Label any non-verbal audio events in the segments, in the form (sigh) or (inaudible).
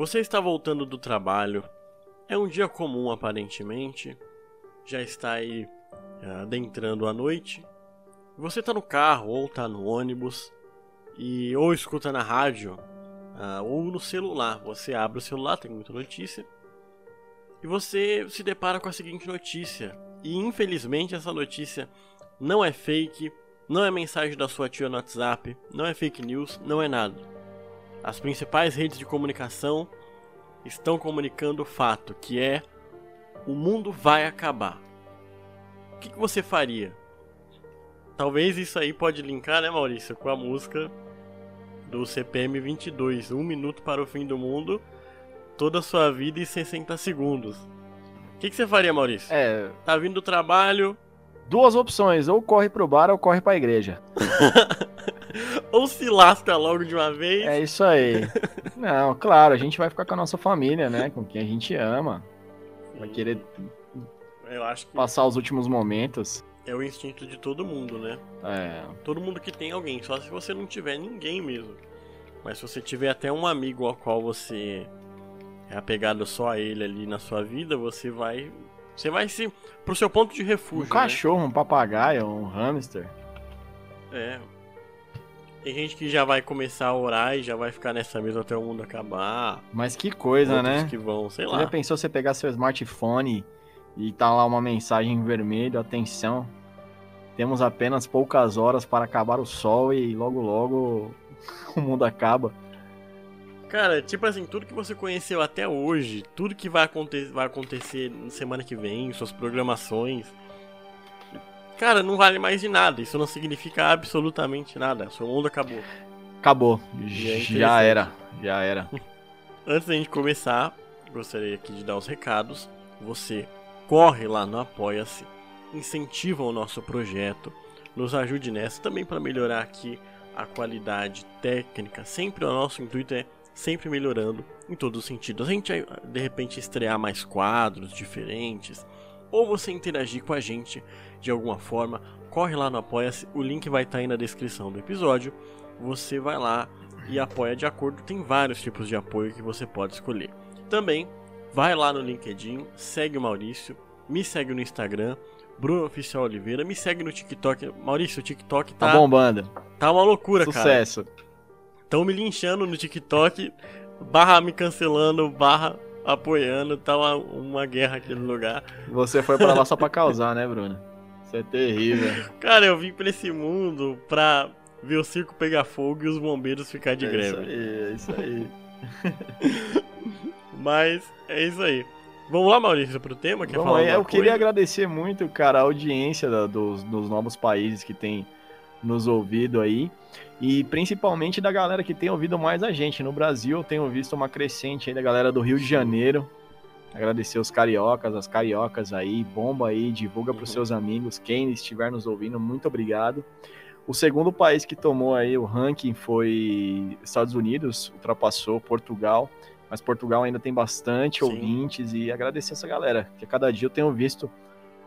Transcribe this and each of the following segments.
Você está voltando do trabalho. É um dia comum aparentemente. Já está aí uh, adentrando a noite. Você está no carro ou está no ônibus e ou escuta na rádio uh, ou no celular. Você abre o celular, tem muita notícia e você se depara com a seguinte notícia. E infelizmente essa notícia não é fake, não é mensagem da sua tia no WhatsApp, não é fake news, não é nada. As principais redes de comunicação estão comunicando o fato que é o mundo vai acabar. O que, que você faria? Talvez isso aí pode linkar, né, Maurício, com a música do CPM 22, Um Minuto para o Fim do Mundo, toda a sua vida em 60 segundos. O que, que você faria, Maurício? É. Tá vindo do trabalho. Duas opções, ou corre pro bar ou corre pra igreja. (laughs) ou se lasca logo de uma vez. É isso aí. Não, claro, a gente vai ficar com a nossa família, né? Com quem a gente ama. Vai querer Eu acho que passar os últimos momentos. é o instinto de todo mundo, né? É. Todo mundo que tem alguém, só se você não tiver ninguém mesmo. Mas se você tiver até um amigo ao qual você é apegado só a ele ali na sua vida, você vai. Você vai se. pro seu ponto de Um refúgio. né? cachorro, um papagaio, um hamster. É. Tem gente que já vai começar a orar e já vai ficar nessa mesa até o mundo acabar. Mas que coisa, Outros né? que vão, sei Você lá. já pensou você pegar seu smartphone e tá lá uma mensagem em vermelho, atenção, temos apenas poucas horas para acabar o sol e logo logo (laughs) o mundo acaba. Cara, tipo assim, tudo que você conheceu até hoje, tudo que vai, aconte vai acontecer na semana que vem, suas programações. Cara, não vale mais de nada. Isso não significa absolutamente nada. Seu mundo acabou. Acabou. É já era, já era. (laughs) Antes da gente começar, gostaria aqui de dar os recados. Você corre lá no Apoia-se, incentiva o nosso projeto, nos ajude nessa também para melhorar aqui a qualidade técnica. Sempre o nosso intuito é sempre melhorando em todos os sentidos. A gente de repente estrear mais quadros diferentes, ou você interagir com a gente de alguma forma, corre lá no Apoia-se, o link vai estar aí na descrição do episódio. Você vai lá e apoia de acordo, tem vários tipos de apoio que você pode escolher. Também vai lá no LinkedIn, segue o Maurício, me segue no Instagram, Bruno Oficial Oliveira, me segue no TikTok. Maurício, o TikTok Tá tá, bombando. tá uma loucura, cara. Sucesso. Estão me linchando no TikTok, barra me cancelando, barra apoiando, tá uma, uma guerra aqui no lugar. Você foi pra lá só pra (laughs) causar, né, Bruno? Isso é terrível. Cara, eu vim pra esse mundo pra ver o circo pegar fogo e os bombeiros ficar de é greve. Isso aí, é isso aí. (laughs) Mas é isso aí. Vamos lá, Maurício, pro tema? Quer Vamos falar aí, eu queria coisa? agradecer muito, cara, a audiência da- dos, dos novos países que tem nos ouvido aí. E principalmente da galera que tem ouvido mais a gente. No Brasil, eu tenho visto uma crescente aí da galera do Rio de Janeiro. Agradecer os cariocas, as cariocas aí, bomba aí, divulga para os Uhum. seus amigos, quem estiver nos ouvindo, muito obrigado. O segundo país que tomou aí o ranking foi Estados Unidos, ultrapassou Portugal, mas Portugal ainda tem bastante Sim. ouvintes e agradecer essa galera, que a cada dia eu tenho visto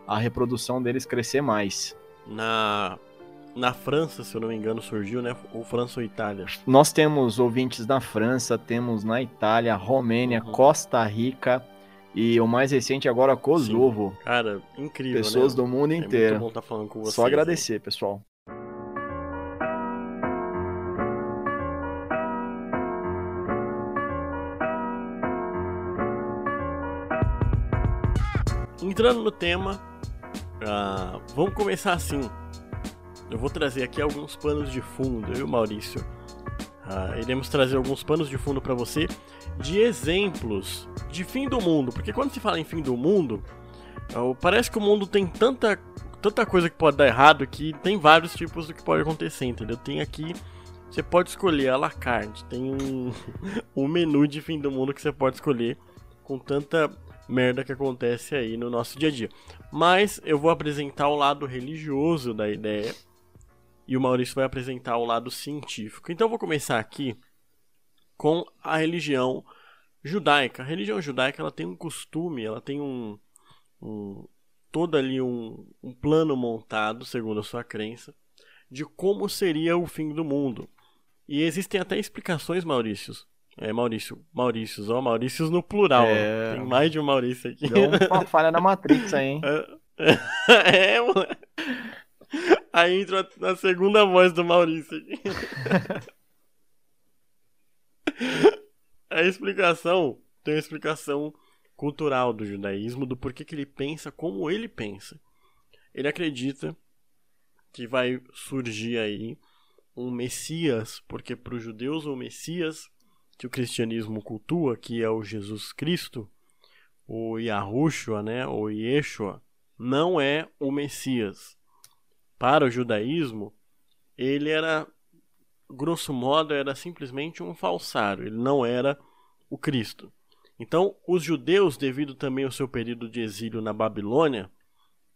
a reprodução deles crescer mais. Na, na França, se eu não me engano, surgiu, né? Ou França ou Itália. Nós temos ouvintes na França, temos na Itália, Romênia, Uhum. Costa Rica e o mais recente agora Kosovo. Cara, incrível, Pessoas né? do mundo É inteiro. muito bom estar falando com vocês. Só agradecer, pessoal. Entrando no tema, ah, vamos começar assim. Eu vou trazer aqui alguns panos de fundo, o Maurício. Ah, iremos trazer alguns panos de fundo para você de exemplos de fim do mundo. Porque quando se fala em fim do mundo, ah, parece que o mundo tem tanta, tanta coisa que pode dar errado que tem vários tipos do que pode acontecer, entendeu? Tem aqui. Você pode escolher a la carte, tem um, (laughs) um menu de fim do mundo que você pode escolher com tanta merda que acontece aí no nosso dia a dia. Mas eu vou apresentar o lado religioso da ideia e o Maurício vai apresentar o lado científico. Então eu vou começar aqui com a religião judaica. A religião judaica ela tem um costume, ela tem um, um todo ali um, um plano montado, segundo a sua crença, de como seria o fim do mundo. E existem até explicações, Maurícios, É Maurício. Maurícios, ó, Maurícios no plural. É... Tem mais de um Maurício aqui. Deu uma falha na Matrix aí, hein? (laughs) É, é moleque. Aí entra a segunda voz do Maurício (laughs) a explicação tem uma explicação cultural do judaísmo, do porquê que ele pensa como ele pensa. Ele acredita que vai surgir aí um Messias, porque para os judeus o Messias que o cristianismo cultua, que é o Jesus Cristo, o Yahushua, né, o Yeshua, não é o Messias. Para o judaísmo, ele era, grosso modo, era simplesmente um falsário, ele não era o Cristo. Então, os judeus, devido também ao seu período de exílio na Babilônia,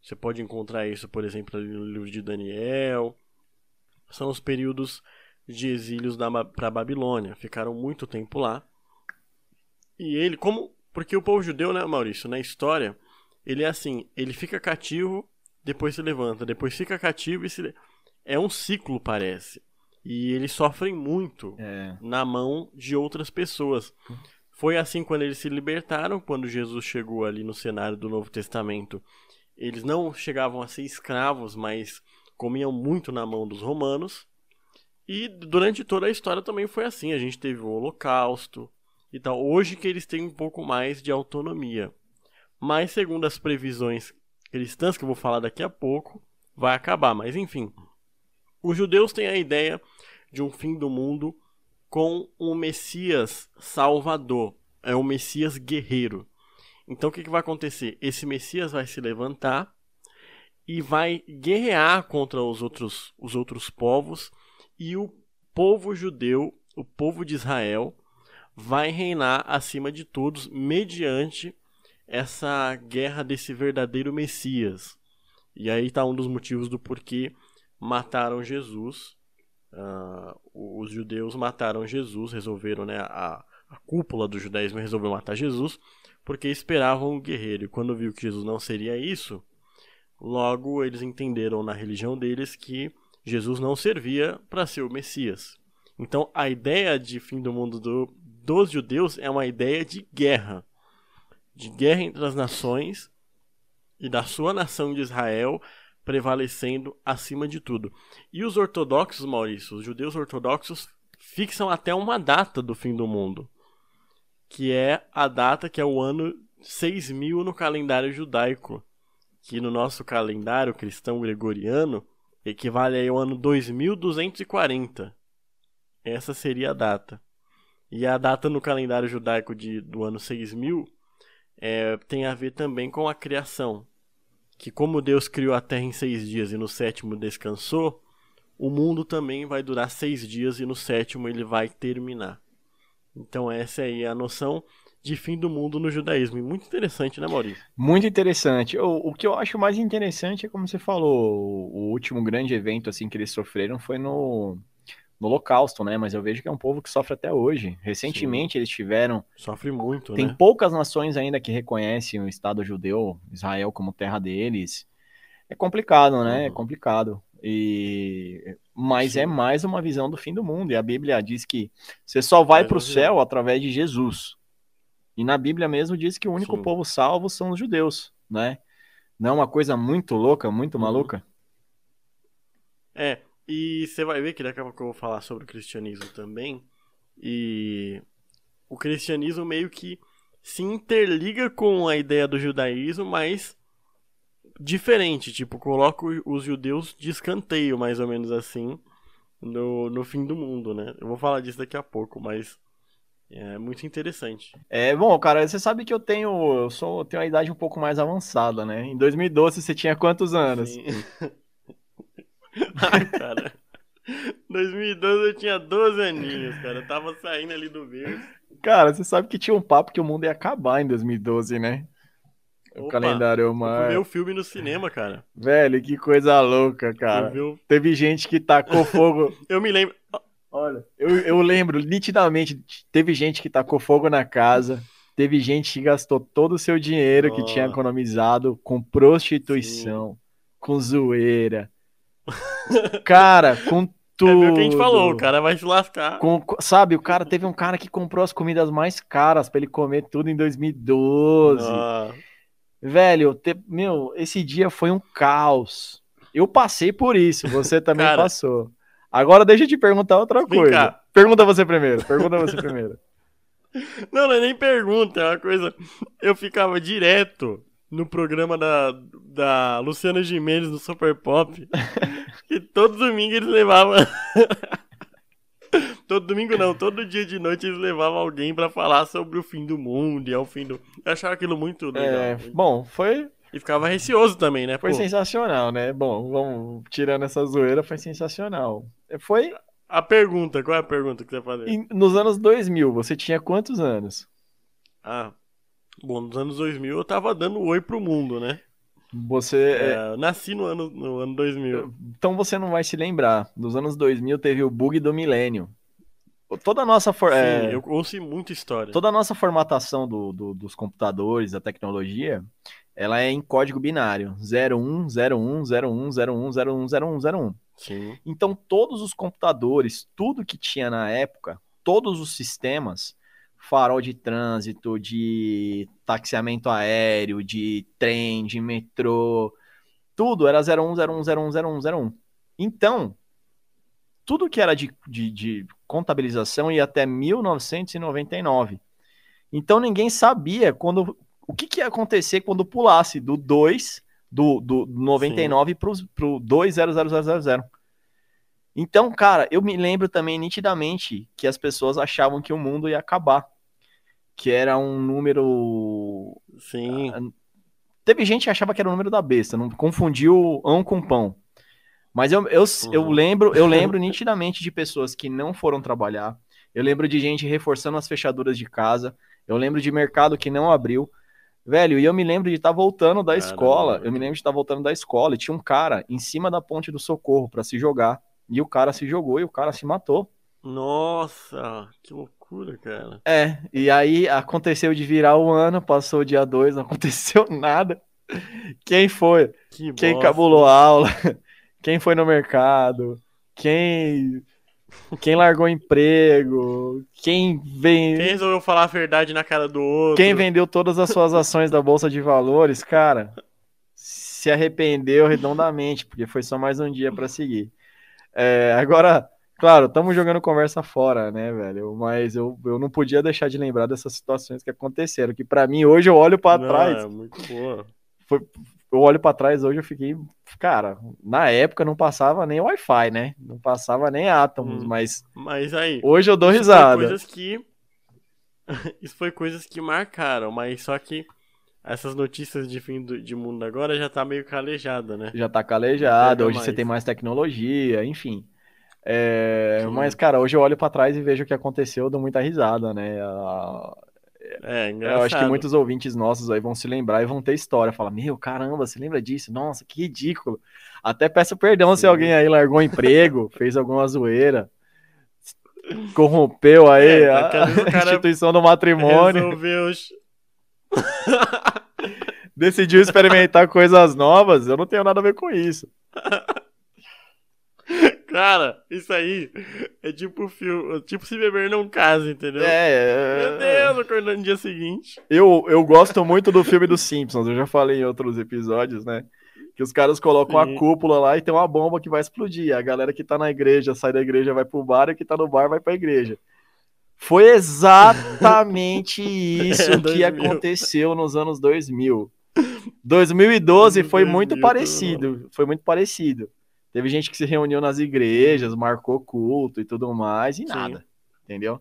você pode encontrar isso, por exemplo, no livro de Daniel, são os períodos de exílios para a Babilônia. Ficaram muito tempo lá. E ele, como. Porque o povo judeu, né, Maurício, na história, ele é assim: ele fica cativo, depois se levanta, depois fica cativo e se. É um ciclo, parece. E eles sofrem muito é. na mão de outras pessoas. Foi assim quando eles se libertaram, quando Jesus chegou ali no cenário do Novo Testamento. Eles não chegavam a ser escravos, mas comiam muito na mão dos romanos. E durante toda a história também foi assim. A gente teve o Holocausto e tal. Hoje que eles têm um pouco mais de autonomia. Mas segundo as previsões cristãs, que eu vou falar daqui a pouco, vai acabar. Mas enfim. Os judeus têm a ideia de um fim do mundo com um Messias salvador. É um Messias guerreiro. Então o que, que vai acontecer? Esse Messias vai se levantar e vai guerrear contra os outros, os outros povos e o povo judeu, o povo de Israel, vai reinar acima de todos mediante essa guerra desse verdadeiro Messias. E aí está um dos motivos do porquê mataram Jesus. Uh, os judeus mataram Jesus, resolveram, né, a, a cúpula do judaísmo resolveu matar Jesus, porque esperavam um guerreiro. E quando viu que Jesus não seria isso, logo eles entenderam na religião deles que Jesus não servia para ser o Messias. Então a ideia de fim do mundo do, dos judeus é uma ideia de guerra de guerra entre as nações e da sua nação de Israel prevalecendo acima de tudo. E os ortodoxos, Maurício, os judeus ortodoxos fixam até uma data do fim do mundo, que é a data que é o ano 6000 no calendário judaico, que no nosso calendário cristão gregoriano equivale ao ano 2240. Essa seria a data. E a data no calendário judaico de, do ano 6000 é, tem a ver também com a criação. Que como Deus criou a terra em seis dias e no sétimo descansou, o mundo também vai durar seis dias e no sétimo ele vai terminar. Então essa aí é a noção de fim do mundo no judaísmo. muito interessante, né, Maurício? Muito interessante. O, o que eu acho mais interessante é, como você falou, o, último grande evento assim que eles sofreram foi no, no Holocausto, né? Mas eu vejo que é um povo que sofre até hoje. Recentemente Sim. eles tiveram. Sofre muito, Tem né? poucas nações ainda que reconhecem o Estado judeu, Israel, como terra deles. É complicado, né? É uhum. É complicado. E mas é Sim. é mais uma visão do fim do mundo. E a Bíblia diz que você só vai para o céu através de Jesus. E na Bíblia mesmo diz que o único Sim. povo salvo são os judeus, né? Não é uma coisa muito louca, muito uhum. maluca? É, e você vai ver que daqui a pouco eu vou falar sobre o cristianismo também. E o cristianismo meio que se interliga com a ideia do judaísmo, mas diferente. Tipo, coloca os judeus de escanteio, mais ou menos assim, no, no fim do mundo, né? Eu vou falar disso daqui a pouco, mas é muito interessante. É, bom, cara, você sabe que eu tenho, eu sou, tenho uma idade um pouco mais avançada, né? Em 2012 você tinha quantos anos? Sim. (laughs) Ai, cara. (laughs) 2012 eu tinha 12 aninhos, cara. Eu tava saindo ali do berço. Cara, você sabe que tinha um papo que o mundo ia acabar em 2012, né? O Opa, calendário mais. Ver o filme no cinema, cara. Velho, que coisa louca, cara. Teve gente que tacou (laughs) fogo. eu me lembro. Olha, eu, eu lembro nitidamente, teve gente que tacou fogo na casa, teve gente que gastou todo o seu dinheiro oh. que tinha economizado com prostituição, Sim. com zoeira. Cara, com tudo. (laughs) É o que a gente falou, o cara vai se lascar. Com, sabe, o cara teve um cara que comprou as comidas mais caras para ele comer tudo em 2012. Ah. Velho, te, meu, esse dia foi um caos. Eu passei por isso, você (laughs) também cara, passou. Agora deixa eu te perguntar outra coisa. Cá. Pergunta você primeiro, pergunta você primeiro. (laughs) Não, não é nem pergunta, é uma coisa. Eu ficava direto no programa da, da Luciana Gimenez no Super Pop. (laughs) que todo domingo eles levavam. (laughs) todo domingo não, todo dia de noite eles levavam alguém para falar sobre o fim do mundo e ao fim do. Eu achava aquilo muito legal. É, bom, foi. E ficava receoso também, né? Foi pô? sensacional, né? Bom, vamos tirando essa zoeira, foi sensacional. Foi. A pergunta, qual é a pergunta que você fazer? Nos anos 2000, você tinha quantos anos? Ah, bom, nos anos 2000 eu tava dando oi pro mundo, né? Você. É, é... nasci no ano, no ano 2000. Então você não vai se lembrar. Nos anos 2000 teve o bug do milênio. Toda a nossa. For... Sim, é... eu ouço muita história. Toda a nossa formatação do, do, dos computadores, da tecnologia, ela é em código binário: 01, 01, 01, 01, 01, 01, 01. Sim. Então, todos os computadores, tudo que tinha na época, todos os sistemas, farol de trânsito, de taxiamento aéreo, de trem, de metrô, tudo era 01, 01, 01, 01, 01. Então, tudo que era de, de, de contabilização ia até 1999. Então ninguém sabia quando o que, que ia acontecer quando pulasse do 2 do, do 99 para o 2000000. Então, cara, eu me lembro também nitidamente que as pessoas achavam que o mundo ia acabar. Que era um número. Sim. Ah, teve gente que achava que era o número da besta, não confundiu ão com pão. Mas eu, eu, uhum. eu lembro, eu (laughs) lembro nitidamente de pessoas que não foram trabalhar. Eu lembro de gente reforçando as fechaduras de casa. Eu lembro de mercado que não abriu. Velho, e eu me lembro de estar tá voltando da Caramba. escola. Eu me lembro de estar tá voltando da escola e tinha um cara em cima da ponte do socorro para se jogar. E o cara se jogou e o cara se matou. Nossa, que loucura, cara. É, e aí aconteceu de virar o ano, passou o dia 2, não (laughs) aconteceu nada. Quem foi? Que Quem cabulou a aula? (laughs) Quem foi no mercado? Quem quem largou emprego, quem vem. Quem resolveu falar a verdade na cara do outro. Quem vendeu todas as suas ações da Bolsa de Valores, cara, se arrependeu redondamente, porque foi só mais um dia para seguir. É, agora, claro, estamos jogando conversa fora, né, velho? Mas eu, eu não podia deixar de lembrar dessas situações que aconteceram, que para mim hoje eu olho para trás. É muito boa. Foi, eu olho para trás hoje eu fiquei, cara, na época não passava nem Wi-Fi, né? Não passava nem átomos, hum, mas Mas aí, hoje eu dou risada. coisas que (laughs) isso foi coisas que marcaram, mas só que essas notícias de fim do, de mundo agora já tá meio calejada, né? Já tá calejada, hoje mais. você tem mais tecnologia, enfim. É, mas, cara, hoje eu olho para trás e vejo o que aconteceu, eu dou muita risada, né? É, engraçado. Eu acho que muitos ouvintes nossos aí vão se lembrar e vão ter história. Falar, meu, caramba, você lembra disso? Nossa, que ridículo. Até peço perdão Sim. se alguém aí largou emprego, (laughs) fez alguma zoeira, corrompeu aí é, a, (laughs) a instituição do matrimônio. Resolveu... (laughs) decidiu experimentar coisas novas, eu não tenho nada a ver com isso. Cara, isso aí é tipo filme, tipo se beber não casa, entendeu? É, é, Meu Deus, acordando no dia seguinte. Eu, eu gosto muito do filme dos Simpsons, eu já falei em outros episódios, né? Que os caras colocam Sim. a cúpula lá e tem uma bomba que vai explodir. A galera que tá na igreja sai da igreja vai pro bar e que tá no bar vai pra igreja. Foi exatamente (laughs) isso é, que aconteceu nos anos 2000. 2012 foi muito parecido. Foi muito parecido. Teve gente que se reuniu nas igrejas, marcou culto e tudo mais, e Sim. nada. Entendeu?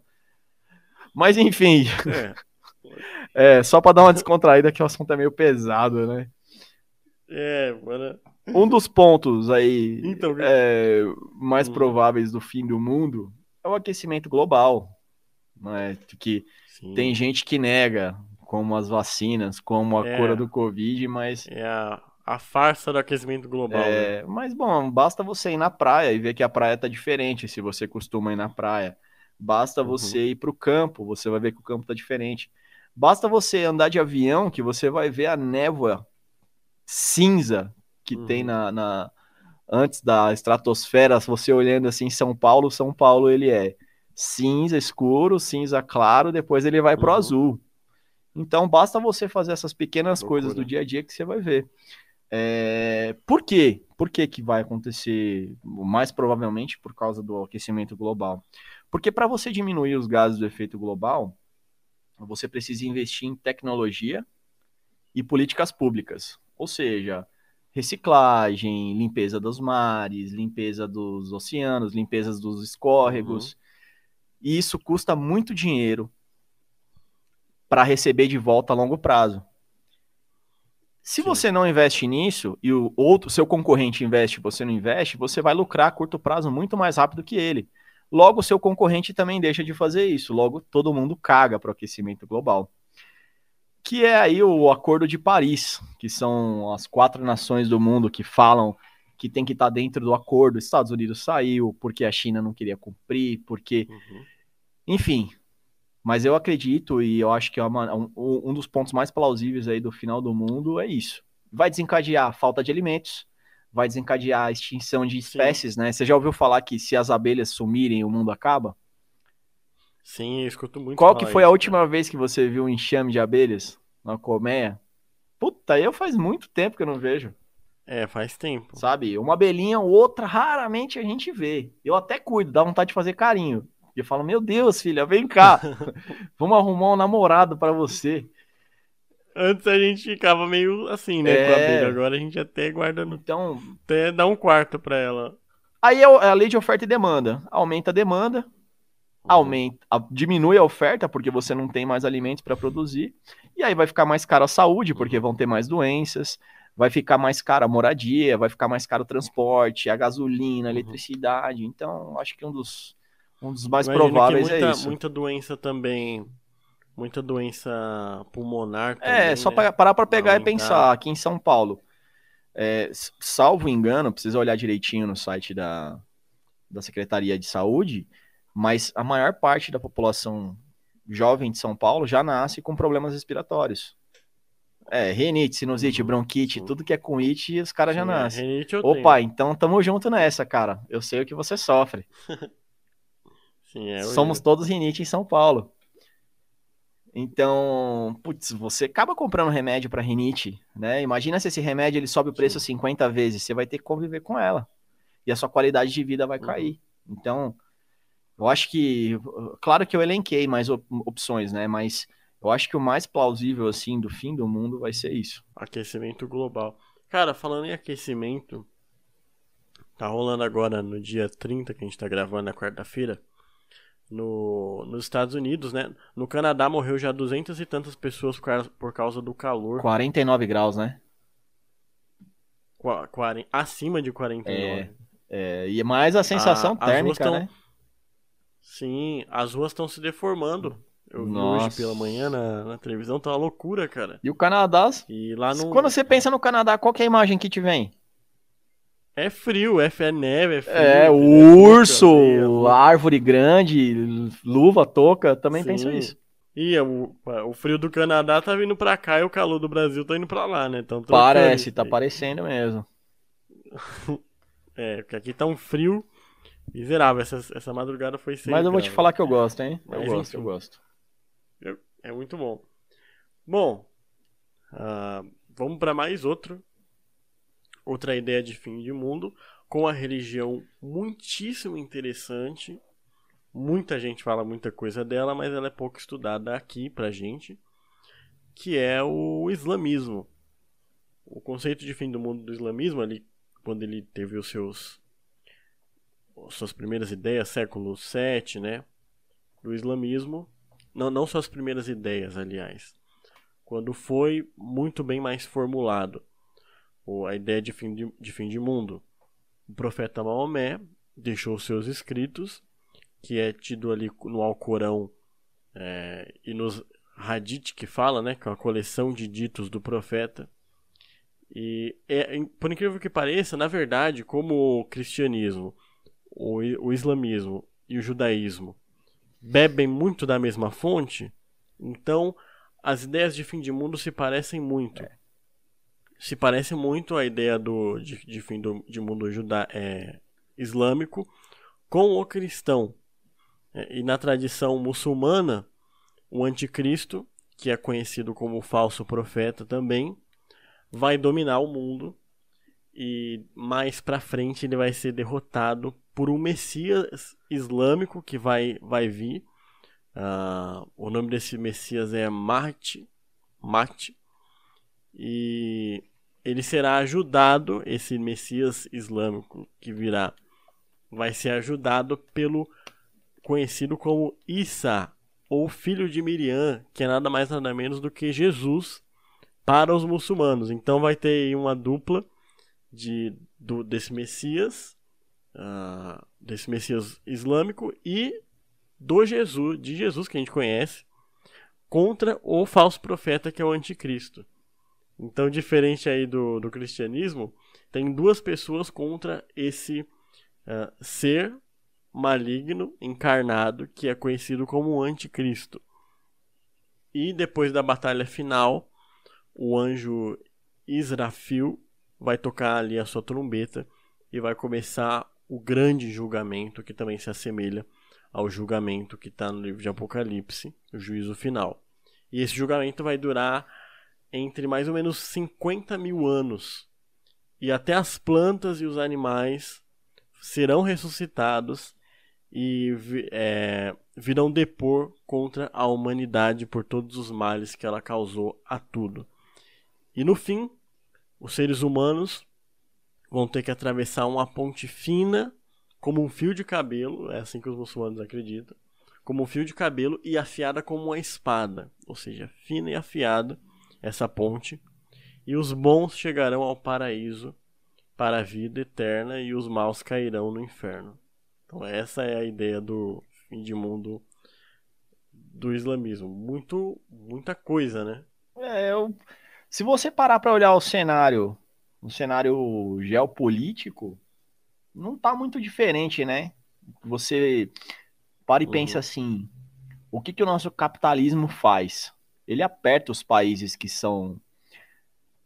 Mas enfim. É. (laughs) é só para dar uma descontraída que o assunto é meio pesado, né? É, mano. Um dos pontos aí então, é, mais hum. prováveis do fim do mundo é o aquecimento global. Né? Que Sim. tem gente que nega, como as vacinas, como a é, cura do Covid, mas. É a, a farsa do aquecimento global. É, né? Mas, bom, basta você ir na praia e ver que a praia tá diferente se você costuma ir na praia. Basta uhum. você ir para o campo, você vai ver que o campo tá diferente. Basta você andar de avião que você vai ver a névoa cinza que uhum. tem na, na, antes da estratosfera, você olhando assim São Paulo, São Paulo ele é cinza escuro, cinza claro, depois ele vai pro Uhum. azul. Então basta você fazer essas pequenas Loucura. coisas do dia a dia que você vai ver. É, Por quê? Por que que vai acontecer? Mais provavelmente por causa do aquecimento global. Porque para você diminuir os gases do efeito global, você precisa investir em tecnologia e políticas públicas. Ou seja, reciclagem, limpeza dos mares, limpeza dos oceanos, limpeza dos escórregos. E isso custa muito dinheiro para receber de volta a longo prazo. Se Sim. você não investe nisso e o outro, seu concorrente investe e você não investe, você vai lucrar a curto prazo muito mais rápido que ele. Logo, seu concorrente também deixa de fazer isso. Logo, todo mundo caga para o aquecimento global. Que é aí o Acordo de Paris, que são as quatro nações do mundo que falam que tem que estar dentro do acordo. Estados Unidos saiu porque a China não queria cumprir, porque Uhum. enfim, mas eu acredito e eu acho que é uma- um, um dos pontos mais plausíveis aí do final do mundo é isso. Vai desencadear a falta de alimentos, vai desencadear a extinção de espécies, né? Você já ouviu falar que se as abelhas sumirem, o mundo acaba? Sim, eu escuto muito Qual que foi a isso, última vez que você viu um enxame de abelhas na colmeia? Puta, eu faz muito tempo que eu não vejo, cara. É, faz tempo. sabe? Uma abelhinha ou outra, raramente a gente vê. Eu até cuido, dá vontade de fazer carinho. E eu falo, meu Deus, filha, vem cá. (laughs) Vamos arrumar um namorado pra você. Antes a gente ficava meio assim, né, É. com a abelha. Agora a gente até guarda, no... Então, até dá um quarto pra ela. aí é é a lei de oferta e demanda. Aumenta a demanda, aumenta, a- diminui a oferta porque você não tem mais alimentos para produzir. E aí vai ficar mais caro a saúde porque vão ter mais doenças. Vai ficar mais caro a moradia, vai ficar mais caro o transporte, a gasolina, a Uhum. eletricidade. Então, acho que um dos, um dos mais Imagino prováveis muita, é isso. Muita doença também. Muita doença pulmonar também. É, só né? para parar para pegar e pensar, aqui em São Paulo, é, salvo engano, precisa olhar direitinho no site da, da Secretaria de Saúde, mas a maior parte da população jovem de São Paulo já nasce com problemas respiratórios. É, rinite, sinusite, bronquite, tudo que é com it, os caras já é, nascem. Opa, então tamo junto nessa, cara. Eu sei o que você sofre. (laughs) Sim, é Somos todos rinite em São Paulo. Então, putz, você acaba comprando remédio para rinite, né? Imagina se esse remédio ele sobe o preço 50 vezes, você vai ter que conviver com ela. E a sua qualidade de vida vai Uhum. cair. Então, eu acho que, claro que eu elenquei mais op- opções, né? Mas eu acho que o mais plausível assim do fim do mundo vai ser isso. Aquecimento global. Cara, falando em aquecimento, tá rolando agora no dia 30, que a gente tá gravando na quarta-feira, no, nos Estados Unidos, né? No Canadá morreu já duzentas e tantas pessoas por causa, por causa do calor. 49 graus, né? Qua- quaren- acima de 49. É, e mais a sensação ruas térmica, tão- né? Sim, as ruas estão se deformando. Eu vi Nossa. hoje pela manhã na, na televisão, tá uma loucura, cara. E o Canadá, E lá no. quando você pensa no Canadá, qual que é a imagem que te vem? É frio, é, é neve, é frio. É, é urso, é, árvore grande, luva, touca, também Sim. penso isso. E o, o frio do Canadá tá vindo pra cá e o calor do Brasil tá indo pra lá, né? Então, Parece, tá parecendo mesmo. (laughs) É, porque aqui tá um frio miserável. Essa, essa madrugada foi sem. Mas eu vou te falar que eu gosto, hein? Eu Mas, gosto, enfim. eu gosto. É muito bom. Bom, ah, vamos pra mais outro. Outra ideia de fim de mundo com a religião muitíssimo interessante. Muita gente fala muita coisa dela, mas ela é pouco estudada aqui pra gente, que é o islamismo. O conceito de fim do mundo do islamismo, ali, quando ele teve os seus suas primeiras ideias, século 7, né? Do islamismo, não, não só as primeiras ideias, aliás. Quando foi muito bem mais formulado o- a ideia de fim de, de fim de mundo. O profeta Maomé deixou seus escritos, que é tido ali no Alcorão é, e nos Hadith que fala, né, que é uma coleção de ditos do profeta. E é, por incrível que pareça, na verdade, como o cristianismo, o, o islamismo e o judaísmo bebem muito da mesma fonte, então as ideias de fim de mundo se parecem muito. Se parece muito à ideia do, de, de fim do, de mundo judá, é, islâmico com o cristão. É, e na tradição muçulmana, o anticristo, que é conhecido como falso profeta também, vai dominar o mundo e mais para frente ele vai ser derrotado por um Messias islâmico que vai, vai vir. Uh, o nome desse Messias é Mahdi, Mahdi e ele será ajudado, esse Messias islâmico que virá, vai ser ajudado pelo conhecido como Isa, ou filho de Miriam, que é nada mais nada menos do que Jesus para os muçulmanos. Então vai ter uma dupla de, do, desse Messias, uh, desse Messias islâmico e do Jesus, de Jesus que a gente conhece, contra o falso profeta que é o anticristo. Então, diferente aí do, do cristianismo, tem duas pessoas contra esse uh, ser maligno encarnado que é conhecido como anticristo. E depois da batalha final, o anjo Israfil vai tocar ali a sua trombeta e vai começar o grande julgamento que também se assemelha ao julgamento que está no livro de Apocalipse, o juízo final. E esse julgamento vai durar entre mais ou menos 50 mil anos. E até as plantas e os animais serão ressuscitados e é, virão depor contra a humanidade por todos os males que ela causou a tudo. E no fim, os seres humanos vão ter que atravessar uma ponte fina, como um fio de cabelo, é assim que os muçulmanos acreditam, como um fio de cabelo e afiada como uma espada, ou seja, fina e afiada essa ponte, e os bons chegarão ao paraíso para a vida eterna e os maus cairão no inferno. Então essa é a ideia do fim de mundo do islamismo. Muito, muita coisa, né? É, eu, se você parar para olhar o cenário, o cenário geopolítico, não tá muito diferente, né? Você para e uhum. pensa assim, o que que o nosso capitalismo faz? Ele aperta os países que são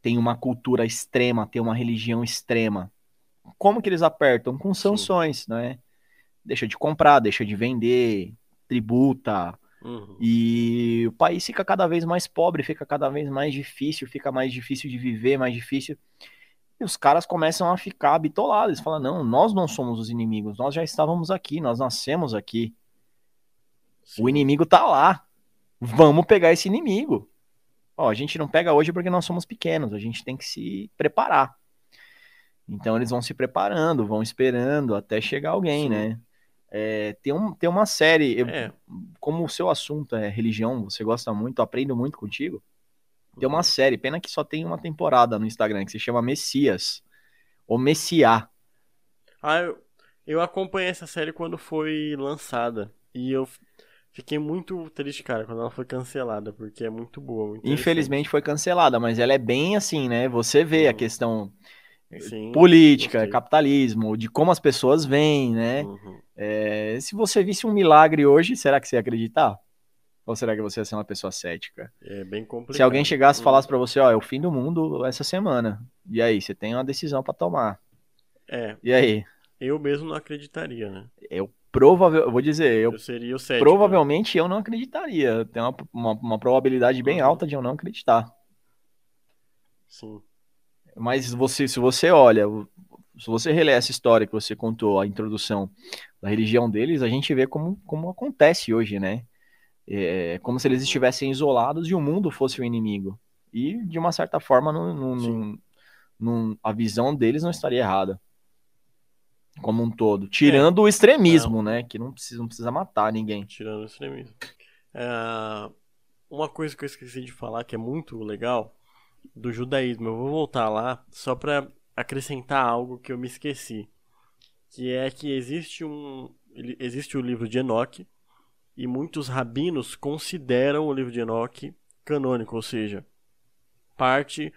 tem uma cultura extrema, tem uma religião extrema. Como que eles apertam? Com sanções, Sim. né? Deixa de comprar, deixa de vender, tributa. Uhum. E o país fica cada vez mais pobre, fica cada vez mais difícil, fica mais difícil de viver, mais difícil. E os caras começam a ficar bitolados. Eles falam: não, nós não somos os inimigos, nós já estávamos aqui, nós nascemos aqui. Sim. O inimigo tá lá. Vamos pegar esse inimigo. Ó, a gente não pega hoje porque nós somos pequenos, a gente tem que se preparar. Então eles vão se preparando, vão esperando até chegar alguém, Sim. né? É, tem, um, tem uma série, eu, é. como o seu assunto é religião, você gosta muito, aprendo muito contigo. Tem uma uhum. série, pena que só tem uma temporada no Instagram, que se chama Messias, ou Messiá. Ah, eu, eu acompanhei essa série quando foi lançada. E eu Fiquei muito triste, cara, quando ela foi cancelada, porque é muito boa. Muito Infelizmente foi cancelada, mas ela é bem assim, né? Você vê a questão Sim, política, capitalismo, de como as pessoas veem, né? Uhum. É, se você visse um milagre hoje, será que você ia acreditar? Ou será que você ia ser uma pessoa cética? É bem complicado. Se alguém chegasse e uhum. falasse para você, ó, é o fim do mundo essa semana. E aí, você tem uma decisão para tomar. É. E aí? Eu mesmo não acreditaria, né? Eu provável, eu vou dizer, eu, eu seria o cético, né? provavelmente eu não acreditaria. Tem uma, uma, uma probabilidade bem uhum. alta de eu não acreditar. Sim. Mas você, se você olha, se você relê essa história que você contou, a introdução da religião deles, a gente vê como, como acontece hoje, né? É como se eles estivessem isolados e o mundo fosse o inimigo. E, de uma certa forma, a visão deles não estaria errada como um todo. Tirando é. o extremismo, não. né? Que não precisa, não precisa matar ninguém. Tirando o extremismo. É, uma coisa que eu esqueci de falar que é muito legal do judaísmo. Eu vou voltar lá só para acrescentar algo que eu me esqueci. Que é que existe um. Existe o livro de Enoque. E muitos rabinos consideram o livro de Enoque canônico, ou seja, parte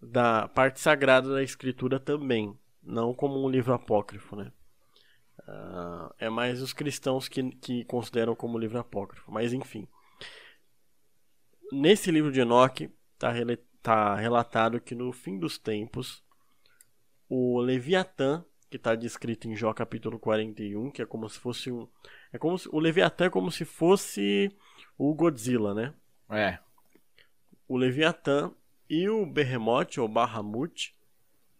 da parte sagrada da escritura também não como um livro apócrifo, né? Uh, é mais os cristãos que, que consideram como livro apócrifo, mas enfim. Nesse livro de Enoque está tá relatado que no fim dos tempos, o Leviatã, que está descrito em Jó capítulo 41, que é como se fosse um. É como se, o Leviatã é como se fosse o Godzilla, né? É. O Leviatã e o Behemoth, ou Bahamut,